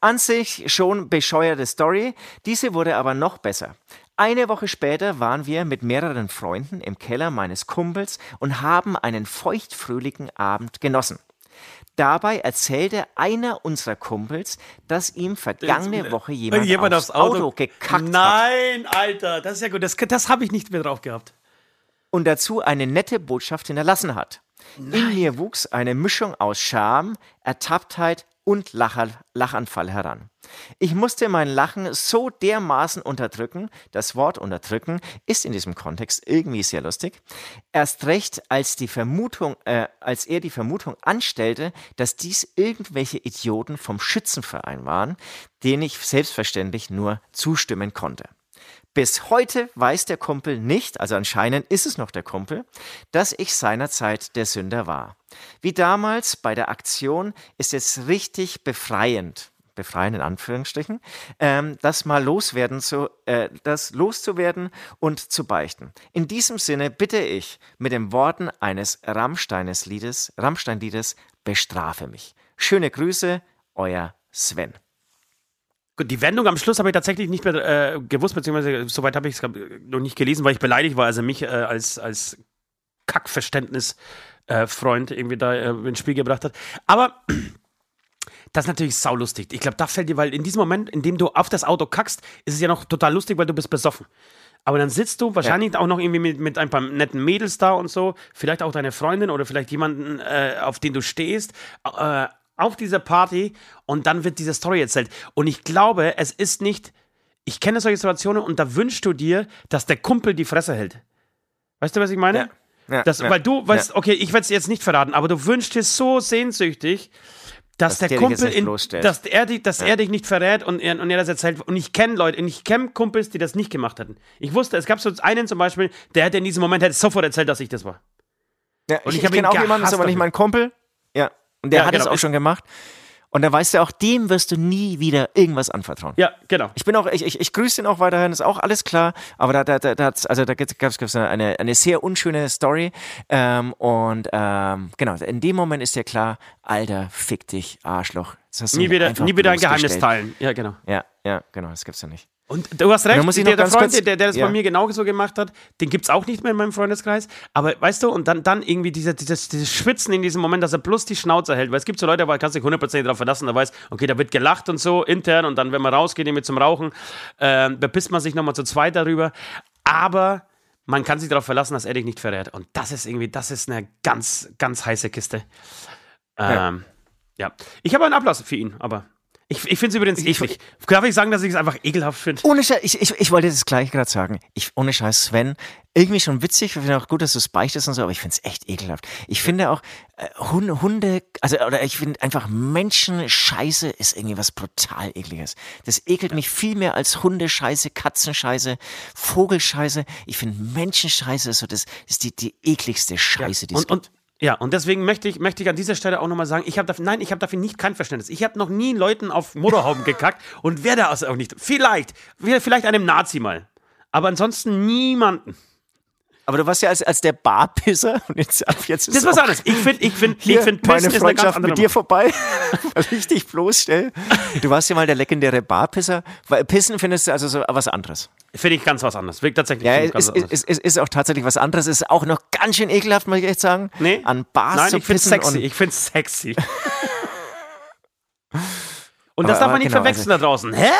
An sich schon bescheuerte Story. Diese wurde aber noch besser. Eine Woche später waren wir mit mehreren Freunden im Keller meines Kumpels und haben einen feuchtfröhlichen Abend genossen. Dabei erzählte einer unserer Kumpels, dass ihm vergangene Woche jemand, Jemand aufs aufs Auto, Auto gekackt hat. Nein, Alter, das ist ja gut. Das, das habe ich nicht mehr drauf gehabt. und dazu eine nette Botschaft hinterlassen hat. In mir wuchs eine Mischung aus Scham, Ertapptheit und Lacher, Lachanfall heran. Ich musste mein Lachen so dermaßen unterdrücken, das Wort unterdrücken ist in diesem Kontext irgendwie sehr lustig, erst recht als die Vermutung, äh, als er die Vermutung anstellte, dass dies irgendwelche Idioten vom Schützenverein waren, denen ich selbstverständlich nur zustimmen konnte. Bis heute weiß der Kumpel nicht, also anscheinend ist es noch der Kumpel, dass ich seinerzeit der Sünder war. Wie damals bei der Aktion ist es richtig befreiend, befreien in Anführungsstrichen, ähm, das mal loswerden zu, äh, das loszuwerden und zu beichten. In diesem Sinne bitte ich mit den Worten eines Rammsteines Liedes, Rammstein-Liedes, bestrafe mich. Schöne Grüße, euer Sven. Die Wendung am Schluss habe ich tatsächlich nicht mehr äh, gewusst, beziehungsweise soweit habe ich es noch nicht gelesen, weil ich beleidigt war, also mich äh, als, als Kackverständnis-Freund irgendwie da äh, ins Spiel gebracht hat. Aber das ist natürlich saulustig. Ich glaube, da fällt dir, weil in diesem Moment, in dem du auf das Auto kackst, ist es ja noch total lustig, weil du bist besoffen. Aber dann sitzt du wahrscheinlich auch noch irgendwie mit, mit ein paar netten Mädels da und so, vielleicht auch deine Freundin oder vielleicht jemanden, äh, auf den du stehst, äh, auf dieser Party und dann wird diese Story erzählt. Und ich glaube, es ist nicht, ich kenne solche Situationen und da wünschst du dir, dass der Kumpel die Fresse hält. Weißt du, was ich meine? Ja. Ja, das, ja, weil du weißt, ja. okay, ich werde es jetzt nicht verraten, aber du wünschst dir so sehnsüchtig, dass, Dass der Kumpel, in, dass er, dich, dass er dich nicht verrät und er, und er das erzählt. Und ich kenne Leute, und ich kenne Kumpels, die das nicht gemacht hätten. Ich wusste, es gab so einen zum Beispiel, der hätte in diesem Moment hätte sofort erzählt, dass ich das war. Ja, Und ich ich ich kenne auch jemanden, das ist aber nicht mein Kumpel. Und der Ja, hat es genau. auch Ist- schon gemacht. Und da weißt du auch, dem wirst du nie wieder irgendwas anvertrauen. Ja, genau. Ich bin auch, ich, ich, ich grüße ihn auch weiterhin, ist auch alles klar. Aber da, da, da, da also da gab es eine, eine sehr unschöne Story. Ähm, und ähm, genau, in dem Moment ist dir klar, Alter, fick dich, Arschloch. Nie wieder, nie wieder ein Geheimnis teilen. Ja, genau. Ja, ja, genau, das gibt's ja nicht. Und du hast recht, der, der Freund, der, der das ja. bei mir genauso gemacht hat, den gibt es auch nicht mehr in meinem Freundeskreis. Aber weißt du, und dann, dann irgendwie dieser, dieses, dieses Schwitzen in diesem Moment, dass er bloß die Schnauze hält. Weil es gibt so Leute, da kannst du dich 100% darauf verlassen, da weiß, okay, da wird gelacht und so intern und dann, wenn man rausgeht, irgendwie zum Rauchen, äh, bepisst man sich nochmal zu zweit darüber. Aber man kann sich darauf verlassen, dass er dich nicht verrät. Und das ist irgendwie, das ist eine ganz, ganz heiße Kiste. Ähm, ja. Ich habe einen Ablass für ihn, aber ich, ich finde es übrigens eklig. Darf ich sagen, dass ich es einfach ekelhaft finde? Ohne Scheiß, ich, ich, ich wollte das gleich gerade sagen. Ich, ohne Scheiß, Sven, irgendwie schon witzig. Ich finde auch gut, dass du es beichtest und so, aber ich finde es echt ekelhaft. Ich finde auch, äh, Hunde, Hunde, also, oder ich finde einfach Menschenscheiße ist irgendwie was brutal ekliges. Das ekelt mich viel mehr als Hundescheiße, Katzenscheiße, Vogelscheiße. Ich finde Menschenscheiße ist so, das ist die, die ekligste Scheiße, die es und, und ja, und deswegen möchte ich, möchte ich an dieser Stelle auch nochmal sagen, ich habe dafür, nein, ich habe dafür nicht kein Verständnis. Ich habe noch nie Leuten auf Motorhauben gekackt und werde das auch nicht. Vielleicht, vielleicht einem Nazi mal. Aber ansonsten niemanden. Aber du warst ja als, als der Barpisser und jetzt ab jetzt ist Das ist was anderes. Ich finde, ich finde, ich finde, meine ist Freundschaft mit dir vorbei, weil ich dich bloßstelle. Du warst ja mal der legendäre Barpisser. Weil Pissen findest du also so was anderes. Finde ich ganz was anderes. Wirklich tatsächlich. Ja, es ist, ist, ist, ist auch tatsächlich was anderes. Ist auch noch ganz schön ekelhaft, muss ich echt sagen. Nee. An Bars Nein, zu ich finde es pissen sexy. und- Ich finde es sexy. Und Aber- das darf man nicht genau, verwechseln da draußen. Hä?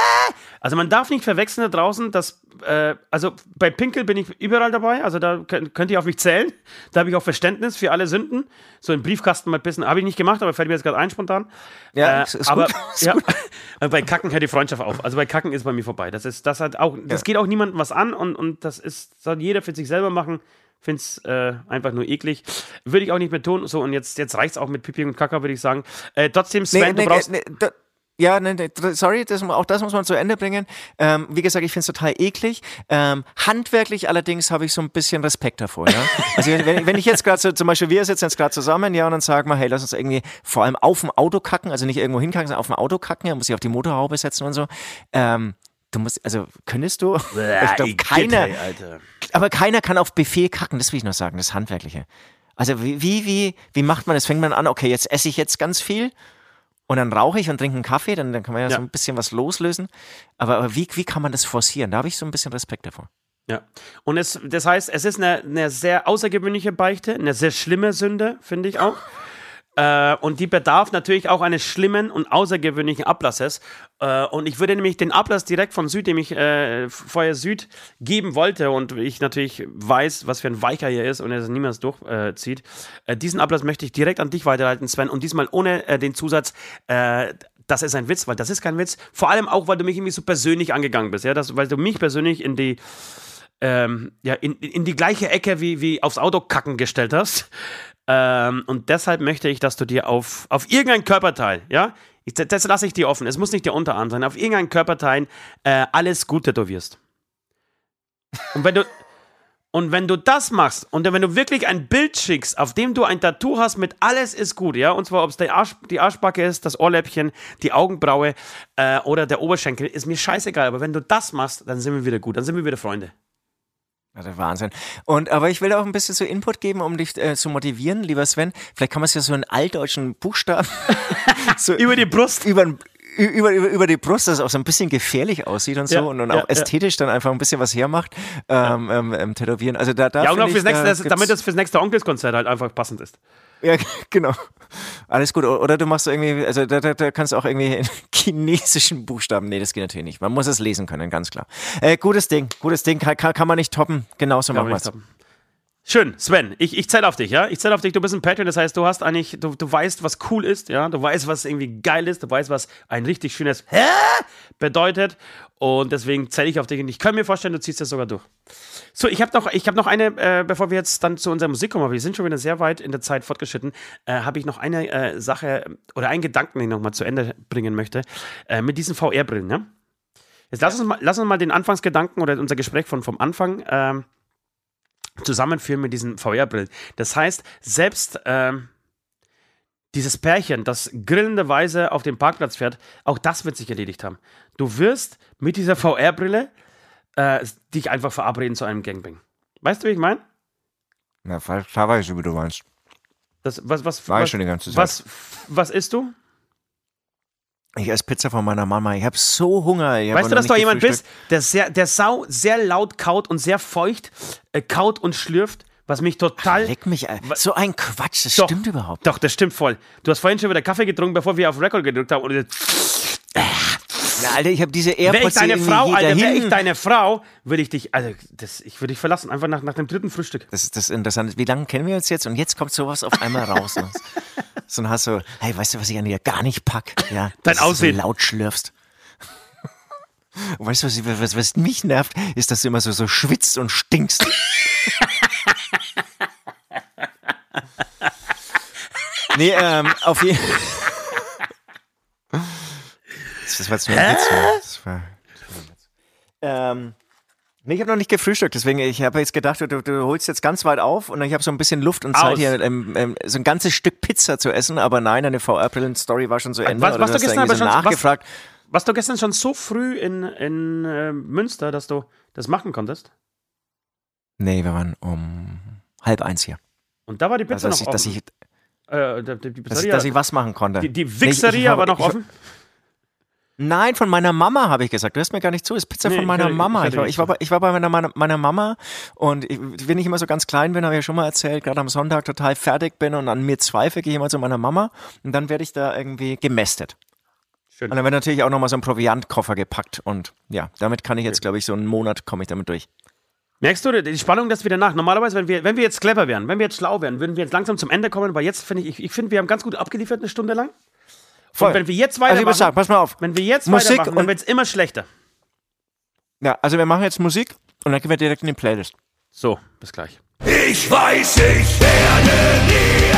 Also man darf nicht verwechseln da draußen, dass, äh, also bei Pinkel bin ich überall dabei, also da könnt, ihr auf mich zählen. Da habe ich auch Verständnis für alle Sünden. So einen Briefkasten mal pissen, habe ich nicht gemacht, aber fällt mir jetzt gerade ein spontan. Ja, Äh, ist- ist aber gut, ist ja, bei Kacken hört die Freundschaft auf. Also bei Kacken ist bei mir vorbei. Das ist, das hat auch, das geht auch niemandem was an und, und das ist, soll jeder für sich selber machen. Finde es äh, einfach nur eklig. Würde ich auch nicht mehr tun. So, und jetzt, jetzt reicht es auch mit Pipi und Kaka, würde ich sagen. Äh, trotzdem, Sven, Nee, du nee, brauchst. nee, ja, nee, nee, sorry, das, auch das muss man zu Ende bringen. Ähm, wie gesagt, ich finde es total eklig. Ähm, handwerklich allerdings habe ich so ein bisschen Respekt davor. Ja? Also wenn, wenn ich jetzt gerade so, zum Beispiel, wir sitzen jetzt gerade zusammen, ja, und dann sagen wir, hey, lass uns irgendwie vor allem auf dem Auto kacken, also nicht irgendwo hinkacken, sondern auf dem Auto kacken, ja, muss ich auf die Motorhaube setzen und so. Ähm, du musst, also könntest du? Ich glaube, keiner, aber keiner kann auf Befehl kacken, das will ich noch sagen, das Handwerkliche. Also wie, wie, wie, wie macht man das? Fängt man an, okay, jetzt esse ich jetzt ganz viel und dann rauche ich und trinke einen Kaffee, dann, dann kann man ja, Ja. so ein bisschen was loslösen. Aber, aber wie, wie kann man das forcieren? Da habe ich so ein bisschen Respekt davor. Ja. Und es, das heißt, es ist eine, eine sehr außergewöhnliche Beichte, eine sehr schlimme Sünde, finde ich auch. Äh, und die bedarf natürlich auch eines schlimmen und außergewöhnlichen Ablasses. Äh, und ich würde nämlich den Ablass direkt von Süd, dem ich äh, vorher Süd geben wollte und ich natürlich weiß, was für ein Weicher hier ist und er es niemals durchzieht, äh, diesen Ablass möchte ich direkt an dich weiterleiten, Sven, und diesmal ohne äh, den Zusatz, äh, das ist ein Witz, weil das ist kein Witz. Vor allem auch, weil du mich irgendwie so persönlich angegangen bist, ja, das, weil du mich persönlich in die ähm, ja, in, in die gleiche Ecke wie, wie aufs Auto kacken gestellt hast. Ähm, und deshalb möchte ich, dass du dir auf, auf irgendein Körperteil, ja, ich, das lasse ich dir offen, es muss nicht der Unterarm sein, auf irgendein Körperteil äh, alles gut tätowierst. Und wenn du. Und wenn du das machst und wenn du wirklich ein Bild schickst, auf dem du ein Tattoo hast mit alles ist gut, ja, und zwar ob es die, Arsch, die Arschbacke ist, das Ohrläppchen, die Augenbraue äh, oder der Oberschenkel, ist mir scheißegal. Aber wenn du das machst, dann sind wir wieder gut, dann sind wir wieder Freunde. Der Wahnsinn. Und aber ich will auch ein bisschen so Input geben, um dich äh, zu motivieren, lieber Sven. Vielleicht kann man es ja so in altdeutschen Buchstaben so Über die Brust. über, über, über, über die Brust, dass es auch so ein bisschen gefährlich aussieht und so Ja, und, und ja, auch ästhetisch dann einfach ein bisschen was hermacht, ähm, ähm, ähm, tätowieren. Also da, da Ja, und auch fürs ich, nächste, da damit das fürs nächste Onkelskonzert halt einfach passend ist. Ja, genau. Alles gut. Oder du machst irgendwie, also da, da, da kannst du auch irgendwie in chinesischen Buchstaben. Nee, das geht natürlich nicht. Man muss es lesen können, ganz klar. Äh, gutes Ding, gutes Ding, kann, kann, kann man nicht toppen. Genauso machen wir es. Schön, Sven, ich, ich zähle auf dich, ja? Ich zähle auf dich, du bist ein Patreon, das heißt, du hast eigentlich, du, du weißt, was cool ist, ja? Du weißt, was irgendwie geil ist, du weißt, was ein richtig schönes Hä? bedeutet. Und deswegen zähle ich auf dich und ich kann mir vorstellen, du ziehst das sogar durch. So, ich habe noch, hab noch eine, äh, bevor wir jetzt dann zu unserer Musik kommen, aber wir sind schon wieder sehr weit in der Zeit fortgeschritten, äh, habe ich noch eine äh, Sache oder einen Gedanken, den ich noch mal zu Ende bringen möchte, äh, mit diesen VR-Brillen, ja? Jetzt lass uns, mal, lass uns mal den Anfangsgedanken oder unser Gespräch von, vom Anfang ähm, zusammenführen mit diesen VR-Brillen. Das heißt, selbst ähm, dieses Pärchen, das grillenderweise auf dem Parkplatz fährt, auch das wird sich erledigt haben. Du wirst mit dieser VR-Brille äh, dich einfach verabreden zu einem Gangbang. Weißt du, wie ich meine? Na, klar weiß ich, wie du meinst. Das, was, was, War ich was, schon die ganze Zeit. was, was isst du? Ich esse Pizza von meiner Mama. Ich habe so Hunger. Ich Weißt du, dass du jemand bist, der, sehr, der Sau sehr laut kaut und sehr feucht äh, kaut und schlürft, was mich total. Leck mich, Alter. So ein Quatsch, das Doch. stimmt überhaupt. Doch, das stimmt voll. Du hast vorhin schon wieder Kaffee getrunken, bevor wir auf Record gedrückt haben. Und Ja, Alter, ich habe diese wäre ich AirPods deine Frau, Alter, wäre ich deine Frau, würde ich dich, also das, ich würde dich verlassen, einfach nach, nach dem dritten Frühstück. Das ist das Interessante. Wie lange kennen wir uns jetzt? Und jetzt kommt sowas auf einmal raus. ne? so und hast so, hey, weißt du, was ich an dir gar nicht pack? Ja, Dein dass du Aussehen. So laut schlürfst. Und weißt du, was, was, was mich nervt, ist, dass du immer so, so schwitzt und stinkst. nee, ähm, auf jeden Das das war jetzt nur ein Witz. Das war, das war ein Witz. Ähm, nee, ich habe noch nicht gefrühstückt, deswegen, ich habe jetzt gedacht, du, du holst jetzt ganz weit auf und ich habe so ein bisschen Luft und Zeit Aus. hier, ähm, ähm, so ein ganzes Stück Pizza zu essen, aber nein, deine VR-Brillen-Story war schon zu Ende. was- was du du gestern aber so schon- was- nachgefragt. Warst du gestern schon so früh in, in äh, Münster, dass du das machen konntest? Nee, wir waren um halb eins hier. Und da war die Pizza Also, dass, noch ich, offen. dass, ich, äh, die, die dass, ich, dass ich was machen konnte. die, die Nee, ich- Wichseria ich war noch offen? Nein, von meiner Mama habe ich gesagt. Du hörst mir gar nicht zu. Ist Pizza Nee, von ich meiner ich Mama. höre Ich, war, ich, war, bei- ich war bei meiner, meiner, Mama und ich, wenn ich immer so ganz klein bin, habe ich ja schon mal erzählt, gerade am Sonntag total fertig bin und an mir zweifle, gehe ich immer zu meiner Mama und dann werde ich da irgendwie gemästet. Schön. Und dann wird natürlich auch nochmal so ein Proviantkoffer gepackt und ja, damit kann ich jetzt, glaube ich, so einen Monat komme ich damit durch. Merkst du, die Spannung lässt wieder nach. Normalerweise, wenn wir, wenn wir jetzt clever wären, wenn wir jetzt schlau wären, würden wir jetzt langsam zum Ende kommen, weil jetzt finde ich, ich, ich finde, wir haben ganz gut abgeliefert eine Stunde lang. Voll. Und wenn wir jetzt Also ich weitermachen, muss sagen, pass mal auf. wenn wir jetzt Musik weitermachen, dann und- wird es immer schlechter. Ja, also wir machen jetzt Musik und dann gehen wir direkt in die Playlist. So, bis gleich. Ich weiß, ich werde nie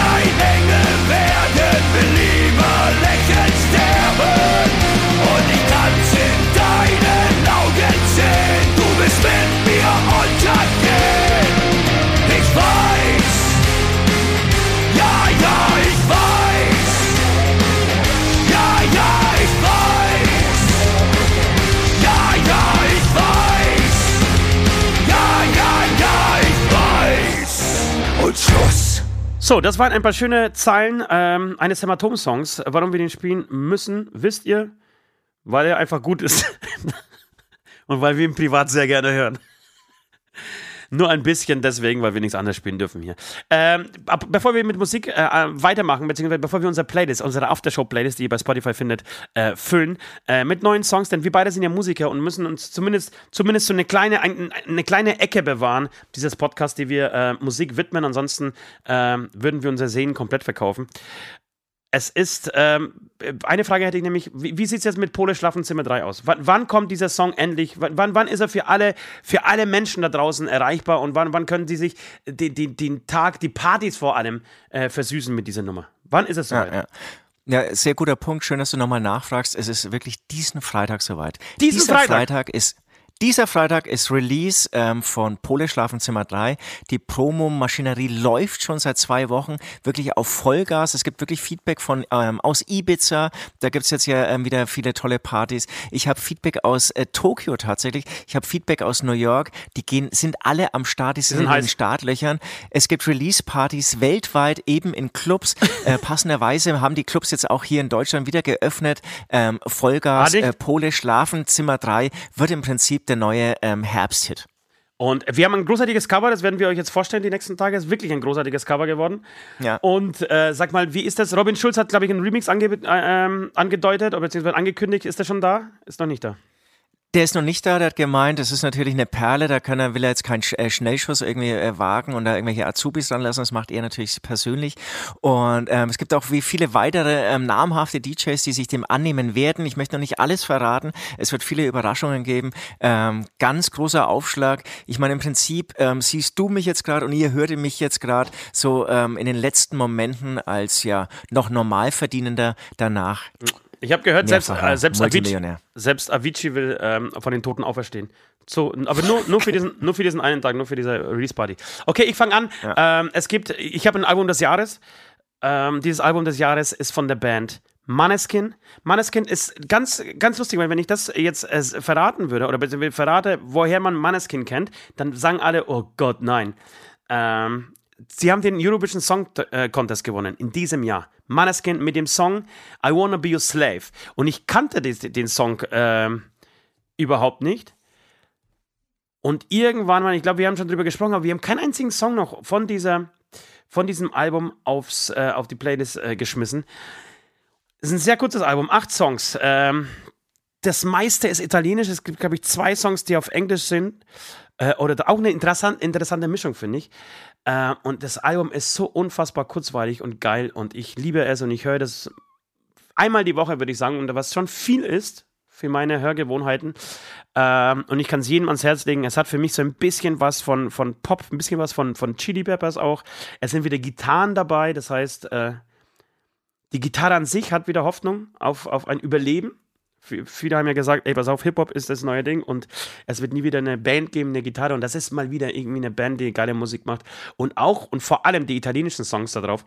So, das waren ein paar schöne Zeilen ähm, eines Hämatom-Songs. Warum wir den spielen müssen, wisst ihr? Weil er einfach gut ist. Und weil wir ihn privat sehr gerne hören. Nur ein bisschen deswegen, weil wir nichts anderes spielen dürfen hier. Ähm, ab, bevor wir mit Musik äh, äh, weitermachen, beziehungsweise bevor wir unsere Playlist, unsere Aftershow-Playlist, die ihr bei Spotify findet, äh, füllen, äh, mit neuen Songs, denn wir beide sind ja Musiker und müssen uns zumindest, zumindest so eine kleine, ein, eine kleine Ecke bewahren, dieses Podcast, die wir äh, Musik widmen. Ansonsten ähm, würden wir unsere Seen komplett verkaufen. Es ist, ähm, eine Frage hätte ich nämlich, wie, wie sieht es jetzt mit Pole Schlafenzimmer 3 aus? W wann kommt dieser Song endlich, wann, wann ist er für alle, für alle Menschen da draußen erreichbar und wann, wann können sie sich den, den, den Tag, die Partys vor allem äh, versüßen mit dieser Nummer? Wann ist es soweit? Ja, ja. Ja, sehr guter Punkt. Schön, dass du nochmal nachfragst. Es ist wirklich diesen Freitag soweit. Diesen Dieser Freitag? Freitag ist dieser Freitag ist Release ähm, von Pole Schlafenzimmer 3. Die Promo-Maschinerie läuft schon seit zwei Wochen wirklich auf Vollgas. Es gibt wirklich Feedback von ähm, aus Ibiza. Da gibt's jetzt ja ähm, wieder viele tolle Partys. Ich habe Feedback aus äh, Tokio tatsächlich. Ich habe Feedback aus New York. Die gehen, sind alle am Start. Die sind, sind in den heiß. Startlöchern. Es gibt Release-Partys weltweit, eben in Clubs. Äh, passenderweise haben die Clubs jetzt auch hier in Deutschland wieder geöffnet. Ähm, Vollgas, äh, Pole Schlafenzimmer 3 wird im Prinzip der neue ähm, Herbsthit. Und wir haben ein großartiges Cover, das werden wir euch jetzt vorstellen die nächsten Tage. Ist wirklich ein großartiges Cover geworden. Ja. Und äh, sag mal, wie ist das? Robin Schulz hat, glaube ich, einen Remix ange äh, ähm, angedeutet oder beziehungsweise angekündigt. Ist der schon da? Ist noch nicht da. Der ist noch nicht da, der hat gemeint, das ist natürlich eine Perle, da kann er, will er jetzt keinen Sch- äh, Schnellschuss irgendwie äh, wagen und da irgendwelche Azubis dran lassen, das macht er natürlich persönlich. Und ähm, es gibt auch wie viele weitere ähm, namhafte DJs, die sich dem annehmen werden. Ich möchte noch nicht alles verraten, es wird viele Überraschungen geben. Ähm, ganz großer Aufschlag. Ich meine, im Prinzip ähm, siehst du mich jetzt gerade und ihr hört mich jetzt gerade so ähm, in den letzten Momenten als ja noch Normalverdienender danach. Ich habe gehört, selbst, äh, selbst, Avicii, Multimillionär. selbst Avicii will ähm, von den Toten auferstehen. So, aber nur, nur, für diesen, nur für diesen einen Tag, nur für diese Release-Party. Okay, ich fange an. Ähm, es gibt, ich habe ein Album des Jahres. Ähm, dieses Album des Jahres ist von der Band Maneskin. Maneskin ist ganz, ganz lustig, weil wenn ich das jetzt äh, verraten würde oder verrate, woher man Maneskin kennt, dann sagen alle, oh Gott, nein. Ähm, sie haben den Eurovision Song äh, Contest gewonnen in diesem Jahr. Maneskin mit dem Song I Wanna Be Your Slave. Und ich kannte den Song ähm, überhaupt nicht. Und irgendwann mal, ich glaube, wir haben schon drüber gesprochen, aber wir haben keinen einzigen Song noch von, dieser, von diesem Album aufs, äh, auf die Playlist äh, geschmissen. Es ist ein sehr kurzes Album, acht Songs. Ähm, das meiste ist italienisch. Es gibt, glaube ich, zwei Songs, die auf Englisch sind. Äh, oder auch eine interessant, interessante Mischung, finde ich. Äh, und das Album ist so unfassbar kurzweilig und geil. Und ich liebe es und ich höre das einmal die Woche, würde ich sagen. Und was schon viel ist für meine Hörgewohnheiten. Ähm, und ich kann es jedem ans Herz legen. Es hat für mich so ein bisschen was von, von Pop, ein bisschen was von, von Chili Peppers auch. Es sind wieder Gitarren dabei. Das heißt, äh, die Gitarre an sich hat wieder Hoffnung auf, auf ein Überleben. Viele haben ja gesagt, ey, pass auf, Hip-Hop ist das neue Ding und es wird nie wieder eine Band geben, eine Gitarre und das ist mal wieder irgendwie eine Band, die geile Musik macht. Und auch und vor allem die italienischen Songs da drauf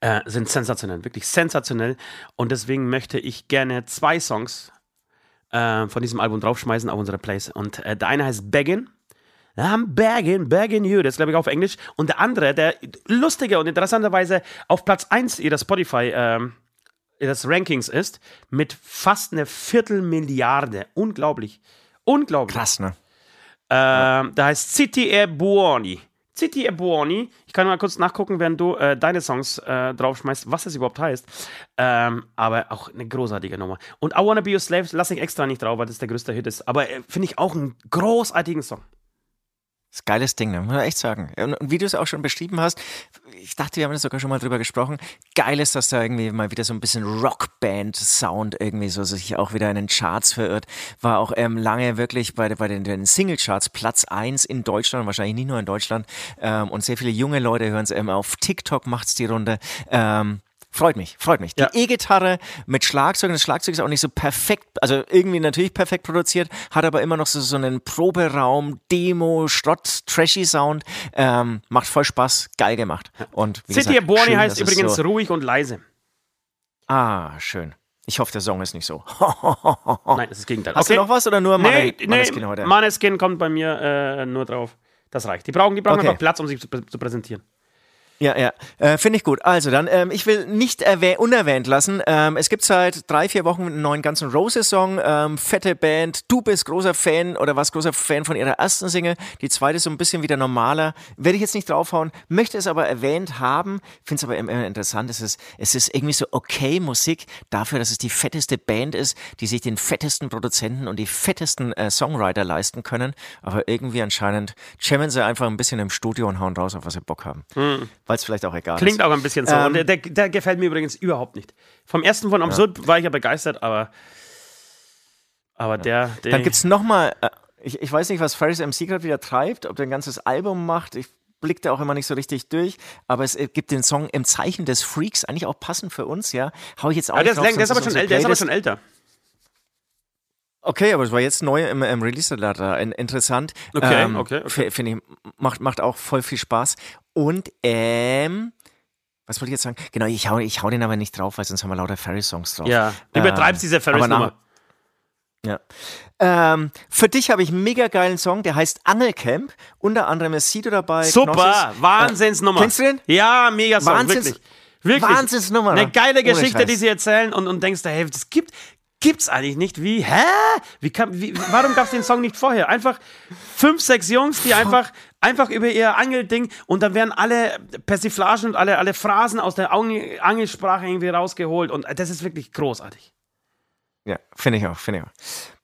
äh, sind sensationell, wirklich sensationell. Und deswegen möchte ich gerne zwei Songs äh, von diesem Album draufschmeißen auf unsere Plays. Und äh, der eine heißt Beggin. I'm begging, begging you. Das glaube ich, auf Englisch. Und der andere, der lustige und interessanterweise auf Platz 1 ihrer Spotify ähm, ihres Rankings ist, mit fast einer Viertelmilliarde. Unglaublich. Unglaublich. Krass, ne? Ähm, da heißt City e Buoni. City e Buoni. Ich kann mal kurz nachgucken, während du äh, deine Songs äh, draufschmeißt, was das überhaupt heißt. Ähm, aber auch eine großartige Nummer. Und I Wanna Be Your Slave lasse ich extra nicht drauf, weil das der größte Hit ist. Aber äh, finde ich auch einen großartigen Song. Das ist geiles Ding, ne? muss man echt sagen. Und wie du es auch schon beschrieben hast, ich dachte, wir haben da sogar schon mal drüber gesprochen. Geil ist, dass da irgendwie mal wieder so ein bisschen Rockband-Sound irgendwie so sich auch wieder in den Charts verirrt. War auch ähm, lange wirklich bei, bei den, den Single-Charts Platz 1 in Deutschland, wahrscheinlich nicht nur in Deutschland. Ähm, und sehr viele junge Leute hören es ähm, auf TikTok macht's die Runde. Ähm, Freut mich, freut mich. Die Ja. E-Gitarre mit Schlagzeug, das Schlagzeug ist auch nicht so perfekt, also irgendwie natürlich perfekt produziert, hat aber immer noch so, so einen Proberaum, Demo, Schrott, trashy Sound. Ähm, macht voll Spaß, geil gemacht. Und wie City gesagt, Buoni schön, heißt übrigens So, ruhig und leise. ah, schön. Ich hoffe, der Song ist nicht so. Nein, das ist das Gegenteil. Hast du noch was oder nur Nee, Mane- nee, Maneskin heute? Maneskin kommt bei mir äh, nur drauf. Das reicht. Die brauchen, die brauchen Okay. einfach Platz, um sich zu, zu präsentieren. Ja, ja, äh, finde ich gut. Also dann, ähm, ich will nicht unerwähnt lassen. Ähm, es gibt seit drei, vier Wochen einen neuen ganzen Roses-Song. Ähm, fette Band. Du bist großer Fan oder was großer Fan von ihrer ersten Single. Die zweite ist so ein bisschen wieder normaler. Werde ich jetzt nicht draufhauen, möchte es aber erwähnt haben. Finde es aber immer interessant. Es ist, es ist irgendwie so okay Musik dafür, dass es die fetteste Band ist, die sich den fettesten Produzenten und die fettesten äh, Songwriter leisten können. Aber irgendwie anscheinend jammen sie einfach ein bisschen im Studio und hauen raus, auf was sie Bock haben. Hm weil es vielleicht auch egal Klingt ist. Klingt auch ein bisschen so. Ähm, der, der, der, gefällt mir übrigens überhaupt nicht. Vom ersten von Absurd ja. war ich ja begeistert, aber, aber ja. der, der. Dann gibt es nochmal, äh, ich, ich weiß nicht, was Ferris MC gerade wieder treibt, ob der ein ganzes Album macht. Ich blickt da auch immer nicht so richtig durch, aber es gibt den Song im Zeichen des Freaks, eigentlich auch passend für uns, ja. Hau ich jetzt auch ja, der, ist, drauf, der, ist aber schon älter, der ist aber schon älter. Okay, aber es war jetzt neu im, im Release-Letter. Interessant. Okay, ähm, okay. okay. Finde ich, macht, macht auch voll viel Spaß. Und, ähm, was wollte ich jetzt sagen? Genau, ich hau, ich hau den aber nicht drauf, weil sonst haben wir lauter Ferry-Songs drauf. Ja, du übertreibst ähm, diese Ferry-Nummer. Ja. Ähm, für dich habe ich einen mega geilen Song, der heißt Angelcamp. Unter anderem ist Sido dabei. Super, Knossis. Wahnsinnsnummer. Äh, kennst du den? Ja, mega Song, Wahnsinns wirklich. Wirklich. Wahnsinnsnummer. Eine geile Geschichte, die sie erzählen und, und denkst, hey, das gibt, gibt's eigentlich nicht. Wie, hä? Wie kam, wie, warum gab's den Song nicht vorher? Einfach fünf, sechs Jungs, die einfach, einfach über ihr Angelding und dann werden alle Persiflagen und alle, alle Phrasen aus der Angelsprache irgendwie rausgeholt und das ist wirklich großartig. Ja, finde ich auch, finde ich auch.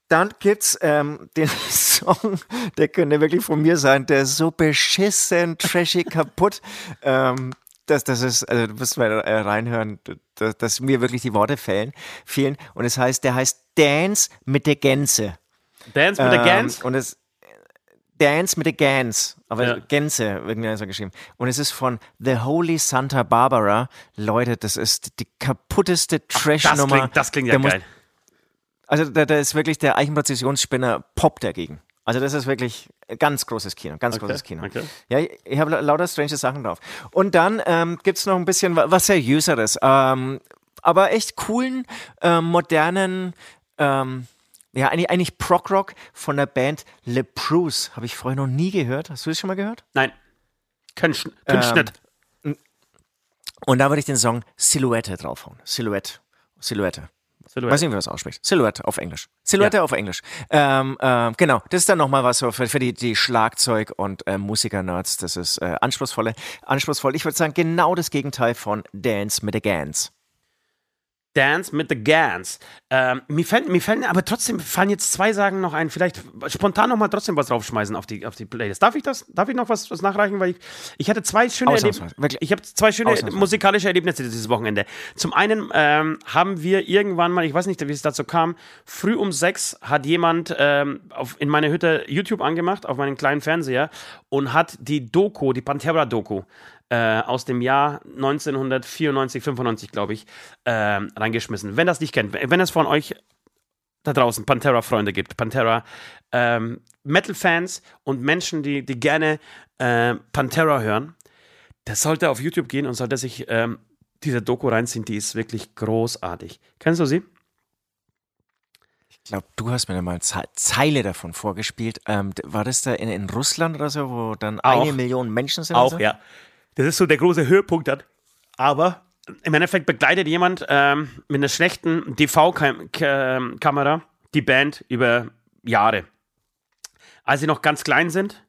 Dann gibt's ähm, den Song, der könnte wirklich von mir sein, der ist so beschissen, trashy, kaputt. Ähm, das, das ist, also du musst mal äh, reinhören, dass, dass, mir wirklich die Worte fehlen, fehlen. Und es heißt, der heißt Dance mit der Gänse. Dance mit der ähm, Gänse? Und es Dance mit der Gans, aber ja. Gänse, irgendwie so geschrieben. Und es ist von The Holy Santa Barbara. Leute, das ist die kaputteste Trash-Nummer. Das, das klingt, ja geil. also da, da ist wirklich der Eichenpräzisionsspinner Pop dagegen. Also das ist wirklich ganz großes Kino, ganz okay, großes Kino. Okay. Ja, ich habe lauter strange Sachen drauf. Und dann ähm, gibt es noch ein bisschen was seriöseres, ähm, aber echt coolen, äh, modernen, ähm, ja, eigentlich, eigentlich Prog-Rock von der Band Le Bruce. Habe ich vorher noch nie gehört. Hast du das schon mal gehört? Nein. Kein ähm, Schnitt. Und da würde ich den Song Silhouette draufhauen. Silhouette. Silhouette. Silhouette. Weiß nicht, wie man das ausspricht. Silhouette auf Englisch. Silhouette ja. auf Englisch. Ähm, äh, genau, das ist dann nochmal was so für, für die, die Schlagzeug- und äh, Musiker-Nerds. Das ist äh, anspruchsvolle, anspruchsvoll. Ich würde sagen, genau das Gegenteil von Dance mit the Gans. Dance mit the Gans. Ähm, mir, fällt, mir fällen aber trotzdem fallen jetzt zwei Sagen noch ein. Vielleicht spontan noch mal trotzdem was draufschmeißen auf die, auf die Playlist. Darf ich das? Darf ich noch was, was nachreichen? Weil ich, ich hatte zwei schöne, ich habe zwei schöne musikalische Erlebnisse dieses Wochenende. Zum einen ähm, haben wir irgendwann mal, ich weiß nicht, wie es dazu kam, früh um sechs hat jemand ähm, auf, in meiner Hütte YouTube angemacht, auf meinen kleinen Fernseher und hat die Doku, die Pantera-Doku, äh, aus dem Jahr 1994, 95, glaube ich, äh, reingeschmissen. Wenn das nicht kennt, wenn es von euch da draußen Pantera-Freunde gibt, Pantera ähm, Metal-Fans und Menschen, die, die gerne äh, Pantera hören, der sollte auf YouTube gehen und sollte sich ähm, diese Doku reinziehen. Die ist wirklich großartig. Kennst du sie? Ich glaube, du hast mir da mal Ze Zeile davon vorgespielt. Ähm, war das da in, in, Russland oder so, wo dann auch, eine Million Menschen sind? Auch, so? ja. Das ist so der große Höhepunkt dann. Aber im Endeffekt begleitet jemand ähm, mit einer schlechten DV-Kamera die Band über Jahre. Als sie noch ganz klein sind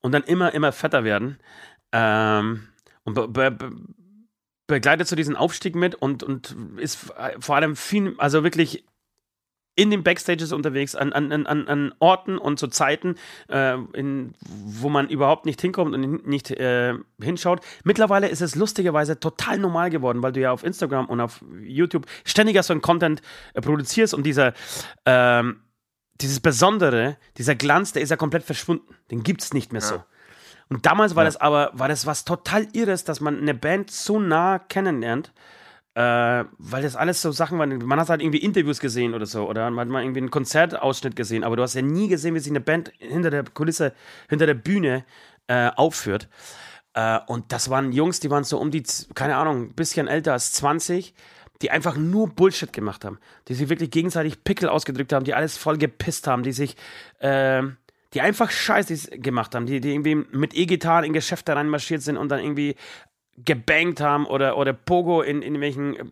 und dann immer, immer fetter werden ähm, und be be begleitet so diesen Aufstieg mit und, und ist vor allem viel, also wirklich in den Backstages unterwegs, an, an, an, an Orten und zu Zeiten, äh, in, wo man überhaupt nicht hinkommt und nicht äh, hinschaut. Mittlerweile ist es lustigerweise total normal geworden, weil du ja auf Instagram und auf YouTube ständiger so einen Content äh, produzierst und dieser, ähm, dieses Besondere, dieser Glanz, der ist ja komplett verschwunden. Den gibt es nicht mehr ja. so. Und damals war ja. das aber, war das was total Irres, dass man eine Band so nah kennenlernt äh, weil das alles so Sachen waren. Man hat halt irgendwie Interviews gesehen oder so, oder man hat mal irgendwie einen Konzertausschnitt gesehen, aber du hast ja nie gesehen, wie sich eine Band hinter der Kulisse, hinter der Bühne äh, aufführt. Äh, und das waren Jungs, die waren so um die, keine Ahnung, ein bisschen älter als 20, die einfach nur Bullshit gemacht haben, die sich wirklich gegenseitig Pickel ausgedrückt haben, die alles voll gepisst haben, die sich, äh, die einfach Scheiße gemacht haben, die, die irgendwie mit E-Gitarren in Geschäfte reinmarschiert sind und dann irgendwie gebankt haben oder, oder Pogo in, in welchen äh,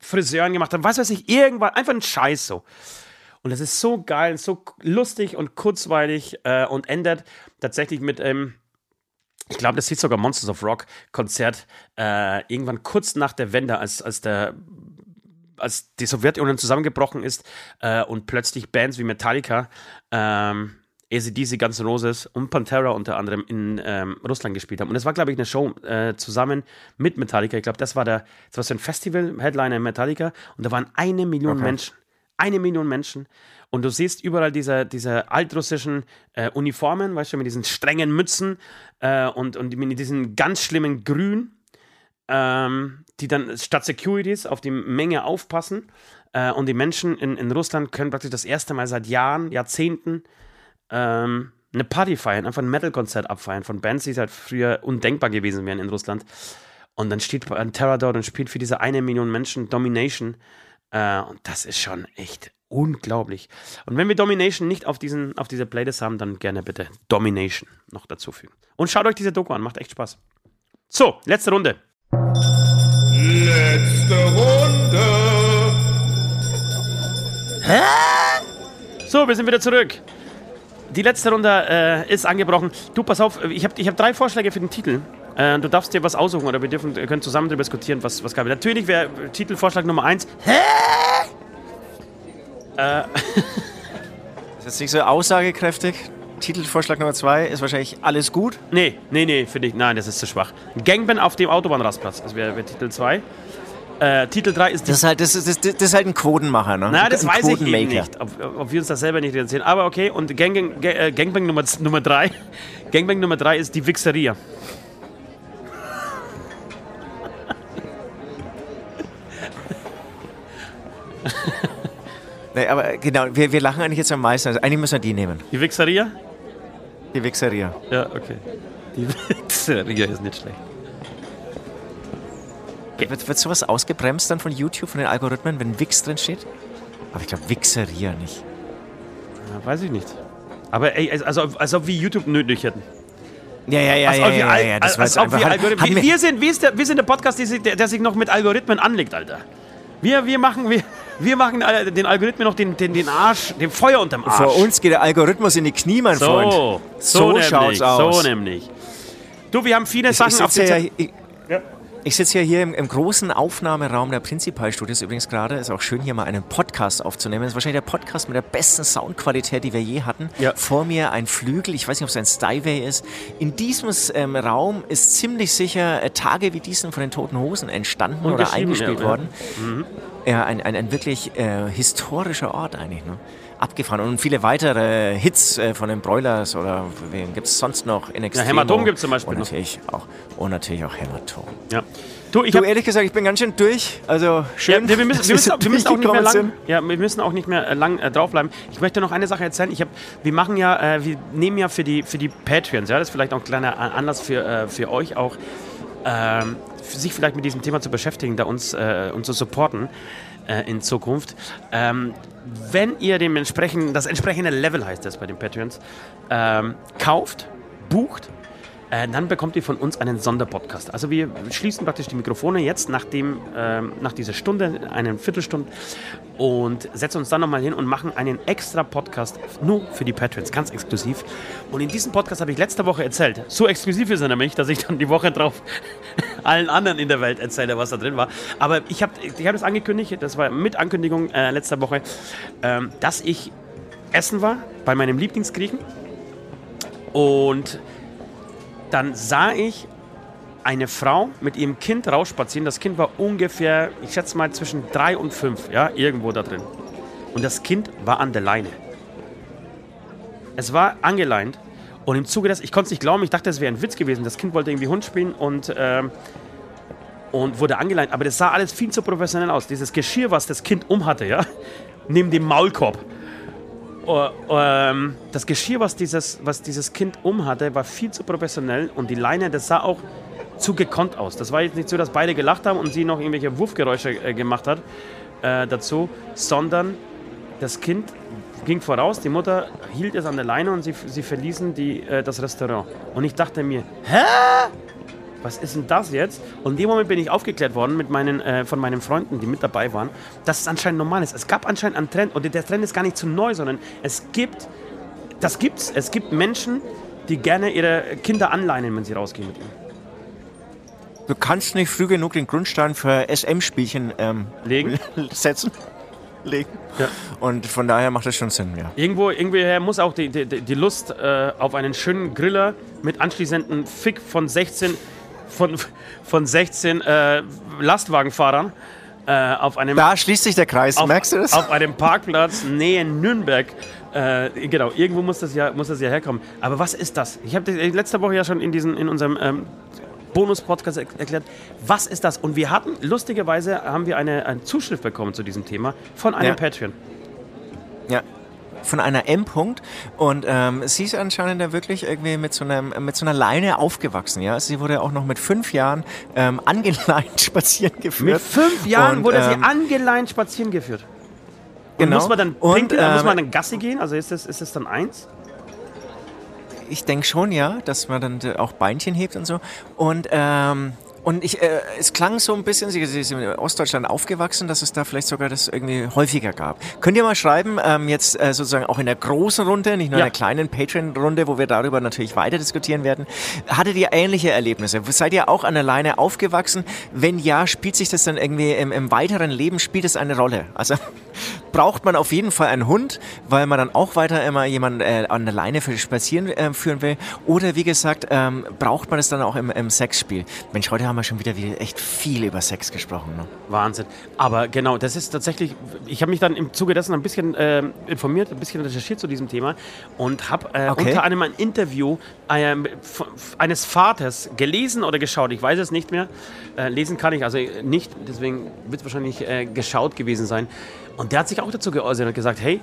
Friseuren gemacht haben, was weiß ich, irgendwann, einfach ein Scheiß so. Und das ist so geil, so lustig und kurzweilig äh, und endet tatsächlich mit ähm, ich glaube, das hieß sogar Monsters of Rock Konzert äh, irgendwann kurz nach der Wende, als, als der als die Sowjetunion zusammengebrochen ist äh, und plötzlich Bands wie Metallica, ähm, ACDC, Guns N' Roses und Pantera unter anderem in ähm, Russland gespielt haben. Und das war, glaube ich, eine Show äh, zusammen mit Metallica. Ich glaube, das war der, das war so ein Festival-Headliner in Metallica und da waren eine Million okay. Menschen. Eine Million Menschen. Und du siehst überall diese, diese altrussischen äh, Uniformen, weißt du, mit diesen strengen Mützen äh, und, und mit diesen ganz schlimmen Grün, ähm, die dann statt Securities auf die Menge aufpassen. Äh, und die Menschen in, in Russland können praktisch das erste Mal seit Jahren, Jahrzehnten ähm, eine Party feiern, einfach ein Metal-Konzert abfeiern von Bands, die halt früher undenkbar gewesen wären in Russland. Und dann steht ein Terror dort und spielt für diese eine Million Menschen Domination. Äh, und das ist schon echt unglaublich. Und wenn wir Domination nicht auf, diesen, auf dieser Playlist haben, dann gerne bitte Domination noch dazu fügen. Und schaut euch diese Doku an, macht echt Spaß. So, letzte Runde. Letzte Runde. Hä? So, wir sind wieder zurück. Die letzte Runde äh, ist angebrochen. Du, pass auf, ich habe ich hab drei Vorschläge für den Titel. Äh, du darfst dir was aussuchen oder wir dürfen, können zusammen darüber diskutieren, was, was gab. Natürlich wäre Titelvorschlag Nummer eins. Hä? Äh. ist jetzt nicht so aussagekräftig. Titelvorschlag Nummer zwei ist wahrscheinlich alles gut. Nee, nee, nee, finde ich. Nein, das ist zu schwach. Gangbang auf dem Autobahnrastplatz. Das wäre wär Titel 2. Äh, Titel 3 ist. Das ist, halt, das, ist, das, das ist halt ein Quotenmacher, ne? Na, das ein weiß ich eben nicht, ob, ob, wir uns das selber nicht erzählen. Aber okay, und Gangbang, äh, Gangbang Nummer, Nummer 3. Gangbang Nummer 3 ist die Wichseria. Nee, aber genau, wir, wir lachen eigentlich jetzt am meisten. Also eigentlich müssen wir die nehmen. Die Wichseria? Die Wichseria. Ja, okay. Die Wichseria ist nicht schlecht. Wird, wird sowas ausgebremst dann von YouTube, von den Algorithmen, wenn Wix drin steht? Aber ich glaube, Wichseria nicht. Ja, weiß ich nicht. Aber ey, also, als ob wir YouTube nötig hätten. Ja, ja, ja, ja, ja, ja, das als ob wir, Algorithmen, wir, wir, sind, wir, der, wir sind der Podcast, der, der sich noch mit Algorithmen anlegt, Alter. Wir, wir machen, wir, wir machen den Algorithmen noch den, den, den Arsch, den Feuer unterm Arsch. Vor uns geht der Algorithmus in die Knie, mein so, Freund. So, so nämlich, schaut's aus. So nämlich. Du, wir haben viele ich, Sachen ich auf der ja, ja. Ich sitze ja hier im, im, großen Aufnahmeraum der Prinzipalstudios übrigens gerade. Ist auch schön, hier mal einen Podcast aufzunehmen. Das ist wahrscheinlich der Podcast mit der besten Soundqualität, die wir je hatten. Ja. Vor mir ein Flügel, ich weiß nicht, ob es ein Styway ist. In diesem ähm, Raum ist ziemlich sicher äh, Tage wie diesen von den Toten Hosen entstanden oder eingespielt ja, worden. Mhm. Ja, ein, ein, ein wirklich äh, historischer Ort eigentlich. Ne? Abgefahren. Und viele weitere Hits äh, von den Broilers oder wen gibt es sonst noch in Extremo. Ja, Hämatom gibt es zum Beispiel und natürlich noch. Auch, und natürlich auch Hämatom. Ja. Du, ich du, ehrlich gesagt, ich bin ganz schön durch. Also schön. Ja, wir, müssen, wir, müssen, wir müssen auch nicht mehr lang, ja, wir müssen auch nicht mehr äh, lang äh, draufbleiben. Ich möchte noch eine Sache erzählen. Ich hab, wir machen ja, äh, wir nehmen ja für die, für die Patreons, ja, das ist vielleicht auch ein kleiner Anlass für, äh, für euch auch, ähm, sich vielleicht mit diesem Thema zu beschäftigen, da uns, äh, uns zu supporten äh, in Zukunft. Ähm, wenn ihr dem entsprechenden, das entsprechende Level heißt das bei den Patreons, ähm, kauft, bucht, äh, dann bekommt ihr von uns einen Sonderpodcast. Also wir schließen praktisch die Mikrofone jetzt nach, dem, äh, nach dieser Stunde, eine Viertelstunde und setzen uns dann nochmal hin und machen einen extra Podcast nur für die Patrons, ganz exklusiv. Und in diesem Podcast habe ich letzte Woche erzählt, so exklusiv ist er nämlich, dass ich dann die Woche drauf allen anderen in der Welt erzähle, was da drin war. Aber ich habe ich hab angekündigt, das war mit Ankündigung äh, letzter Woche, äh, dass ich essen war bei meinem Lieblingsgriechen und dann sah ich eine Frau mit ihrem Kind rausspazieren. Das Kind war ungefähr, ich schätze mal, zwischen drei und fünf, ja, irgendwo da drin. Und das Kind war an der Leine. Es war angeleint. Und im Zuge des, ich konnte es nicht glauben, ich dachte, es wäre ein Witz gewesen. Das Kind wollte irgendwie Hund spielen und, ähm, und wurde angeleint. Aber das sah alles viel zu professionell aus. Dieses Geschirr, was das Kind umhatte, ja, neben dem Maulkorb. Uh, ähm, das Geschirr, was dieses, was dieses Kind umhatte, war viel zu professionell und die Leine, das sah auch zu gekonnt aus. Das war jetzt nicht so, dass beide gelacht haben und sie noch irgendwelche Wurfgeräusche äh, gemacht hat äh, dazu, sondern das Kind ging voraus, die Mutter hielt es an der Leine und sie, sie verließen die, äh, das Restaurant. Und ich dachte mir, hä? Was ist denn das jetzt? Und in dem Moment bin ich aufgeklärt worden mit meinen, äh, von meinen Freunden, die mit dabei waren, dass es anscheinend normal ist. Es gab anscheinend einen Trend und der Trend ist gar nicht zu neu, sondern es gibt, das gibt's. Es gibt Menschen, die gerne ihre Kinder anleinen, wenn sie rausgehen mit ihnen. Du kannst nicht früh genug den Grundstein für SM-Spielchen ähm, Legen? setzen. Legen. Ja. Und von daher macht das schon Sinn, ja. Irgendwo, irgendwoher muss auch die, die, die Lust äh, auf einen schönen Griller mit anschließendem Fick von 16, von, von 16 äh, Lastwagenfahrern äh, auf einem Da schließt sich der Kreis, auf, merkst du das? auf einem Parkplatz nähe Nürnberg. Äh, genau, irgendwo muss das, ja, muss das ja herkommen. Aber was ist das? Ich habe letzte Woche ja schon in, diesen, in unserem ähm, Bonus-Podcast er erklärt, was ist das? Und wir hatten, lustigerweise, haben wir eine, eine Zuschrift bekommen zu diesem Thema von einem Ja. Patreon. Ja. Von einer M. -Punkt. Und ähm, sie ist anscheinend da wirklich irgendwie mit so, einem, mit so einer Leine aufgewachsen. Ja? Sie wurde auch noch mit fünf Jahren ähm, angeleint spazieren geführt. Mit fünf Jahren Und, wurde sie ähm, angeleint spazieren geführt. Und Genau. muss man dann Und, pinkeln, muss ähm, man dann Gassi gehen? Also ist das, ist das dann eins? Ich denke schon, ja, dass man dann auch Beinchen hebt und so. Und, ähm, und ich, äh, es klang so ein bisschen, sie, sie ist in Ostdeutschland aufgewachsen, dass es da vielleicht sogar das irgendwie häufiger gab. Könnt ihr mal schreiben, ähm, jetzt äh, sozusagen auch in der großen Runde, nicht nur Ja. in der kleinen Patreon-Runde, wo wir darüber natürlich weiter diskutieren werden. Hattet ihr ähnliche Erlebnisse? Seid ihr auch an der Leine aufgewachsen? Wenn ja, spielt sich das dann irgendwie im, im weiteren Leben, spielt es eine Rolle? Also braucht man auf jeden Fall einen Hund, weil man dann auch weiter immer jemanden äh, an der Leine für spazieren äh, führen will. Oder wie gesagt, ähm, braucht man es dann auch im, im Sexspiel. Mensch, heute haben wir schon wieder, wieder echt viel über Sex gesprochen. Ne? Wahnsinn. Aber genau, das ist tatsächlich, ich habe mich dann im Zuge dessen ein bisschen äh, informiert, ein bisschen recherchiert zu diesem Thema und habe äh, Okay. unter anderem ein Interview ähm, eines Vaters gelesen oder geschaut, ich weiß es nicht mehr. Äh, lesen kann ich also nicht, deswegen wird es wahrscheinlich äh, geschaut gewesen sein. Und der hat sich auch dazu geäußert und gesagt, hey,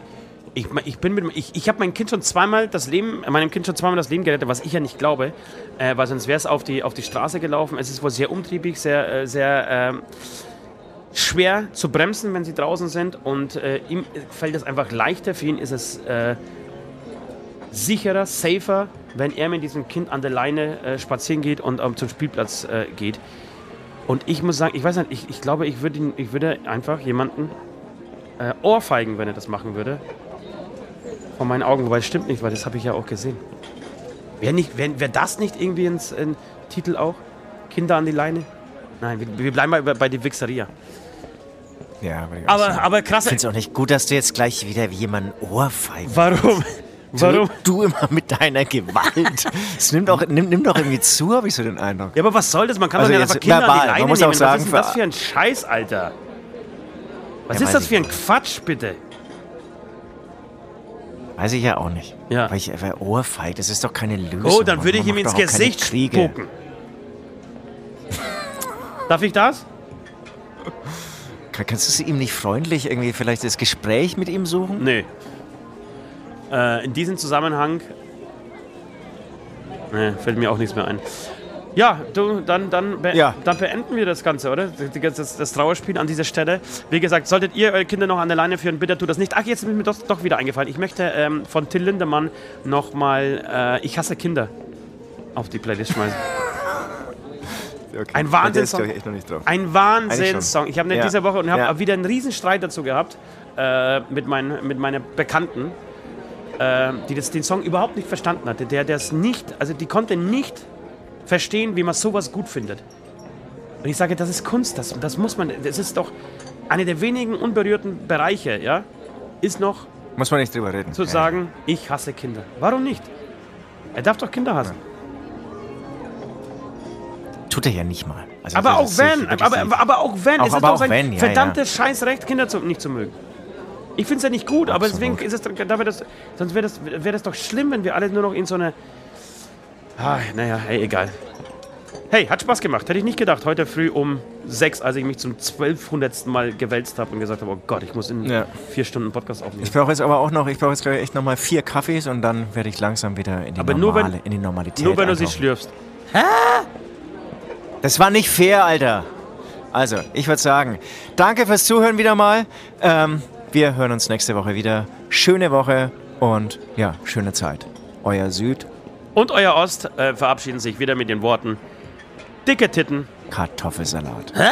ich, ich bin mit, ich, ich habe mein Kind schon zweimal das Leben, meinem Kind schon zweimal das Leben gerettet, was ich ja nicht glaube, äh, weil sonst wäre es auf die, auf die Straße gelaufen. Es ist wohl sehr umtriebig, sehr, äh, sehr ähm, schwer zu bremsen, wenn sie draußen sind und äh, ihm fällt es einfach leichter. Für ihn ist es äh, sicherer, safer, wenn er mit diesem Kind an der Leine äh, spazieren geht und ähm, zum Spielplatz äh, geht. Und ich muss sagen, ich weiß nicht, ich, ich glaube, ich würde, ich würde einfach jemanden äh, ohrfeigen, wenn er das machen würde. Vor meinen Augen, wobei es stimmt nicht, weil das habe ich ja auch gesehen. Wäre nicht, wär, wär das nicht irgendwie ein, ein Titel auch? Kinder an die Leine? Nein, wir, wir bleiben mal bei, bei die Wichseria. Ja, ich Aber, aber Ich krass. finde es auch nicht gut, dass du jetzt gleich wieder wie jemanden ohrfeigen. Warum? Warum? Du immer mit deiner Gewalt. Es nimmt, auch, nimm, nimm doch irgendwie zu, habe ich so den Eindruck. Ja, aber was soll das? Man kann Also doch nicht einfach Kinder an verbal. die Leine Man muss nehmen. auch sagen, was ist denn das für- für ein Scheiß, Alter? Was Ja, ist das für ein. Quatsch, bitte? Weiß ich ja auch nicht. Ja. Weil ich einfach ohrfeig, das ist doch keine Lösung. Oh, dann würde ich ihm ins Gesicht spucken. Darf ich das? Kann- Kannst du ihm nicht freundlich irgendwie vielleicht das Gespräch mit ihm suchen? Nee. Äh, in diesem Zusammenhang. Nee, fällt mir auch nichts mehr ein. Ja, du, dann, dann, be Ja. dann beenden wir das Ganze, oder? Die- Das, das Trauerspiel an dieser Stelle. Wie gesagt, solltet ihr eure Kinder noch an der Leine führen, bitte tut das nicht. Ach, jetzt ist mir doch, doch wieder eingefallen. Ich möchte ähm, von Till Lindemann nochmal äh, Ich hasse Kinder auf die Playlist schmeißen. Okay. Ein Wahnsinnssong. Der ich, noch nicht drauf. Ein Wahnsinnssong. Ich habe in Ja. dieser Woche und habe Ja. wieder einen riesen Streit dazu gehabt äh, mit, mein, mit meiner Bekannten, äh, die das, den Song überhaupt nicht verstanden hatte. Der das nicht, also die konnte nicht verstehen, wie man sowas gut findet. Und ich sage, das ist Kunst, das, das muss man, das ist doch einer der wenigen unberührten Bereiche, ja, ist noch Muss man nicht drüber reden. zu Ja. sagen, ich hasse Kinder. Warum nicht? Er darf doch Kinder hassen. Tut er ja nicht mal. Also Aber auch wenn, aber, aber, aber auch wenn, Auch- es ist aber doch auch sein wenn, ja, verdammtes Scheißrecht, Kinder zu, nicht zu mögen. Ich finde es ja nicht gut, aber Absolut. deswegen ist es, das, sonst wäre das, wär das doch schlimm, wenn wir alle nur noch in so eine. Ah, naja, hey, egal. Hey, hat Spaß gemacht. Hätte ich nicht gedacht. Heute früh um sechs, als ich mich zum 1200. Mal gewälzt habe und gesagt habe, oh Gott, ich muss in Ja. vier Stunden Podcast aufnehmen. Ich brauche jetzt aber auch noch, ich brauche jetzt echt nochmal vier Kaffees und dann werde ich langsam wieder in die, Aber nur normale, wenn- in die Normalität Nur wenn du sie eintauchen. schlürfst. Das war nicht fair, Alter. Also, ich würde sagen, danke fürs Zuhören wieder mal. Ähm, wir hören uns nächste Woche wieder. Schöne Woche und ja, schöne Zeit. Euer Süd. Und euer Ost äh, verabschieden sich wieder mit den Worten. Dicke Titten. Kartoffelsalat. Hä?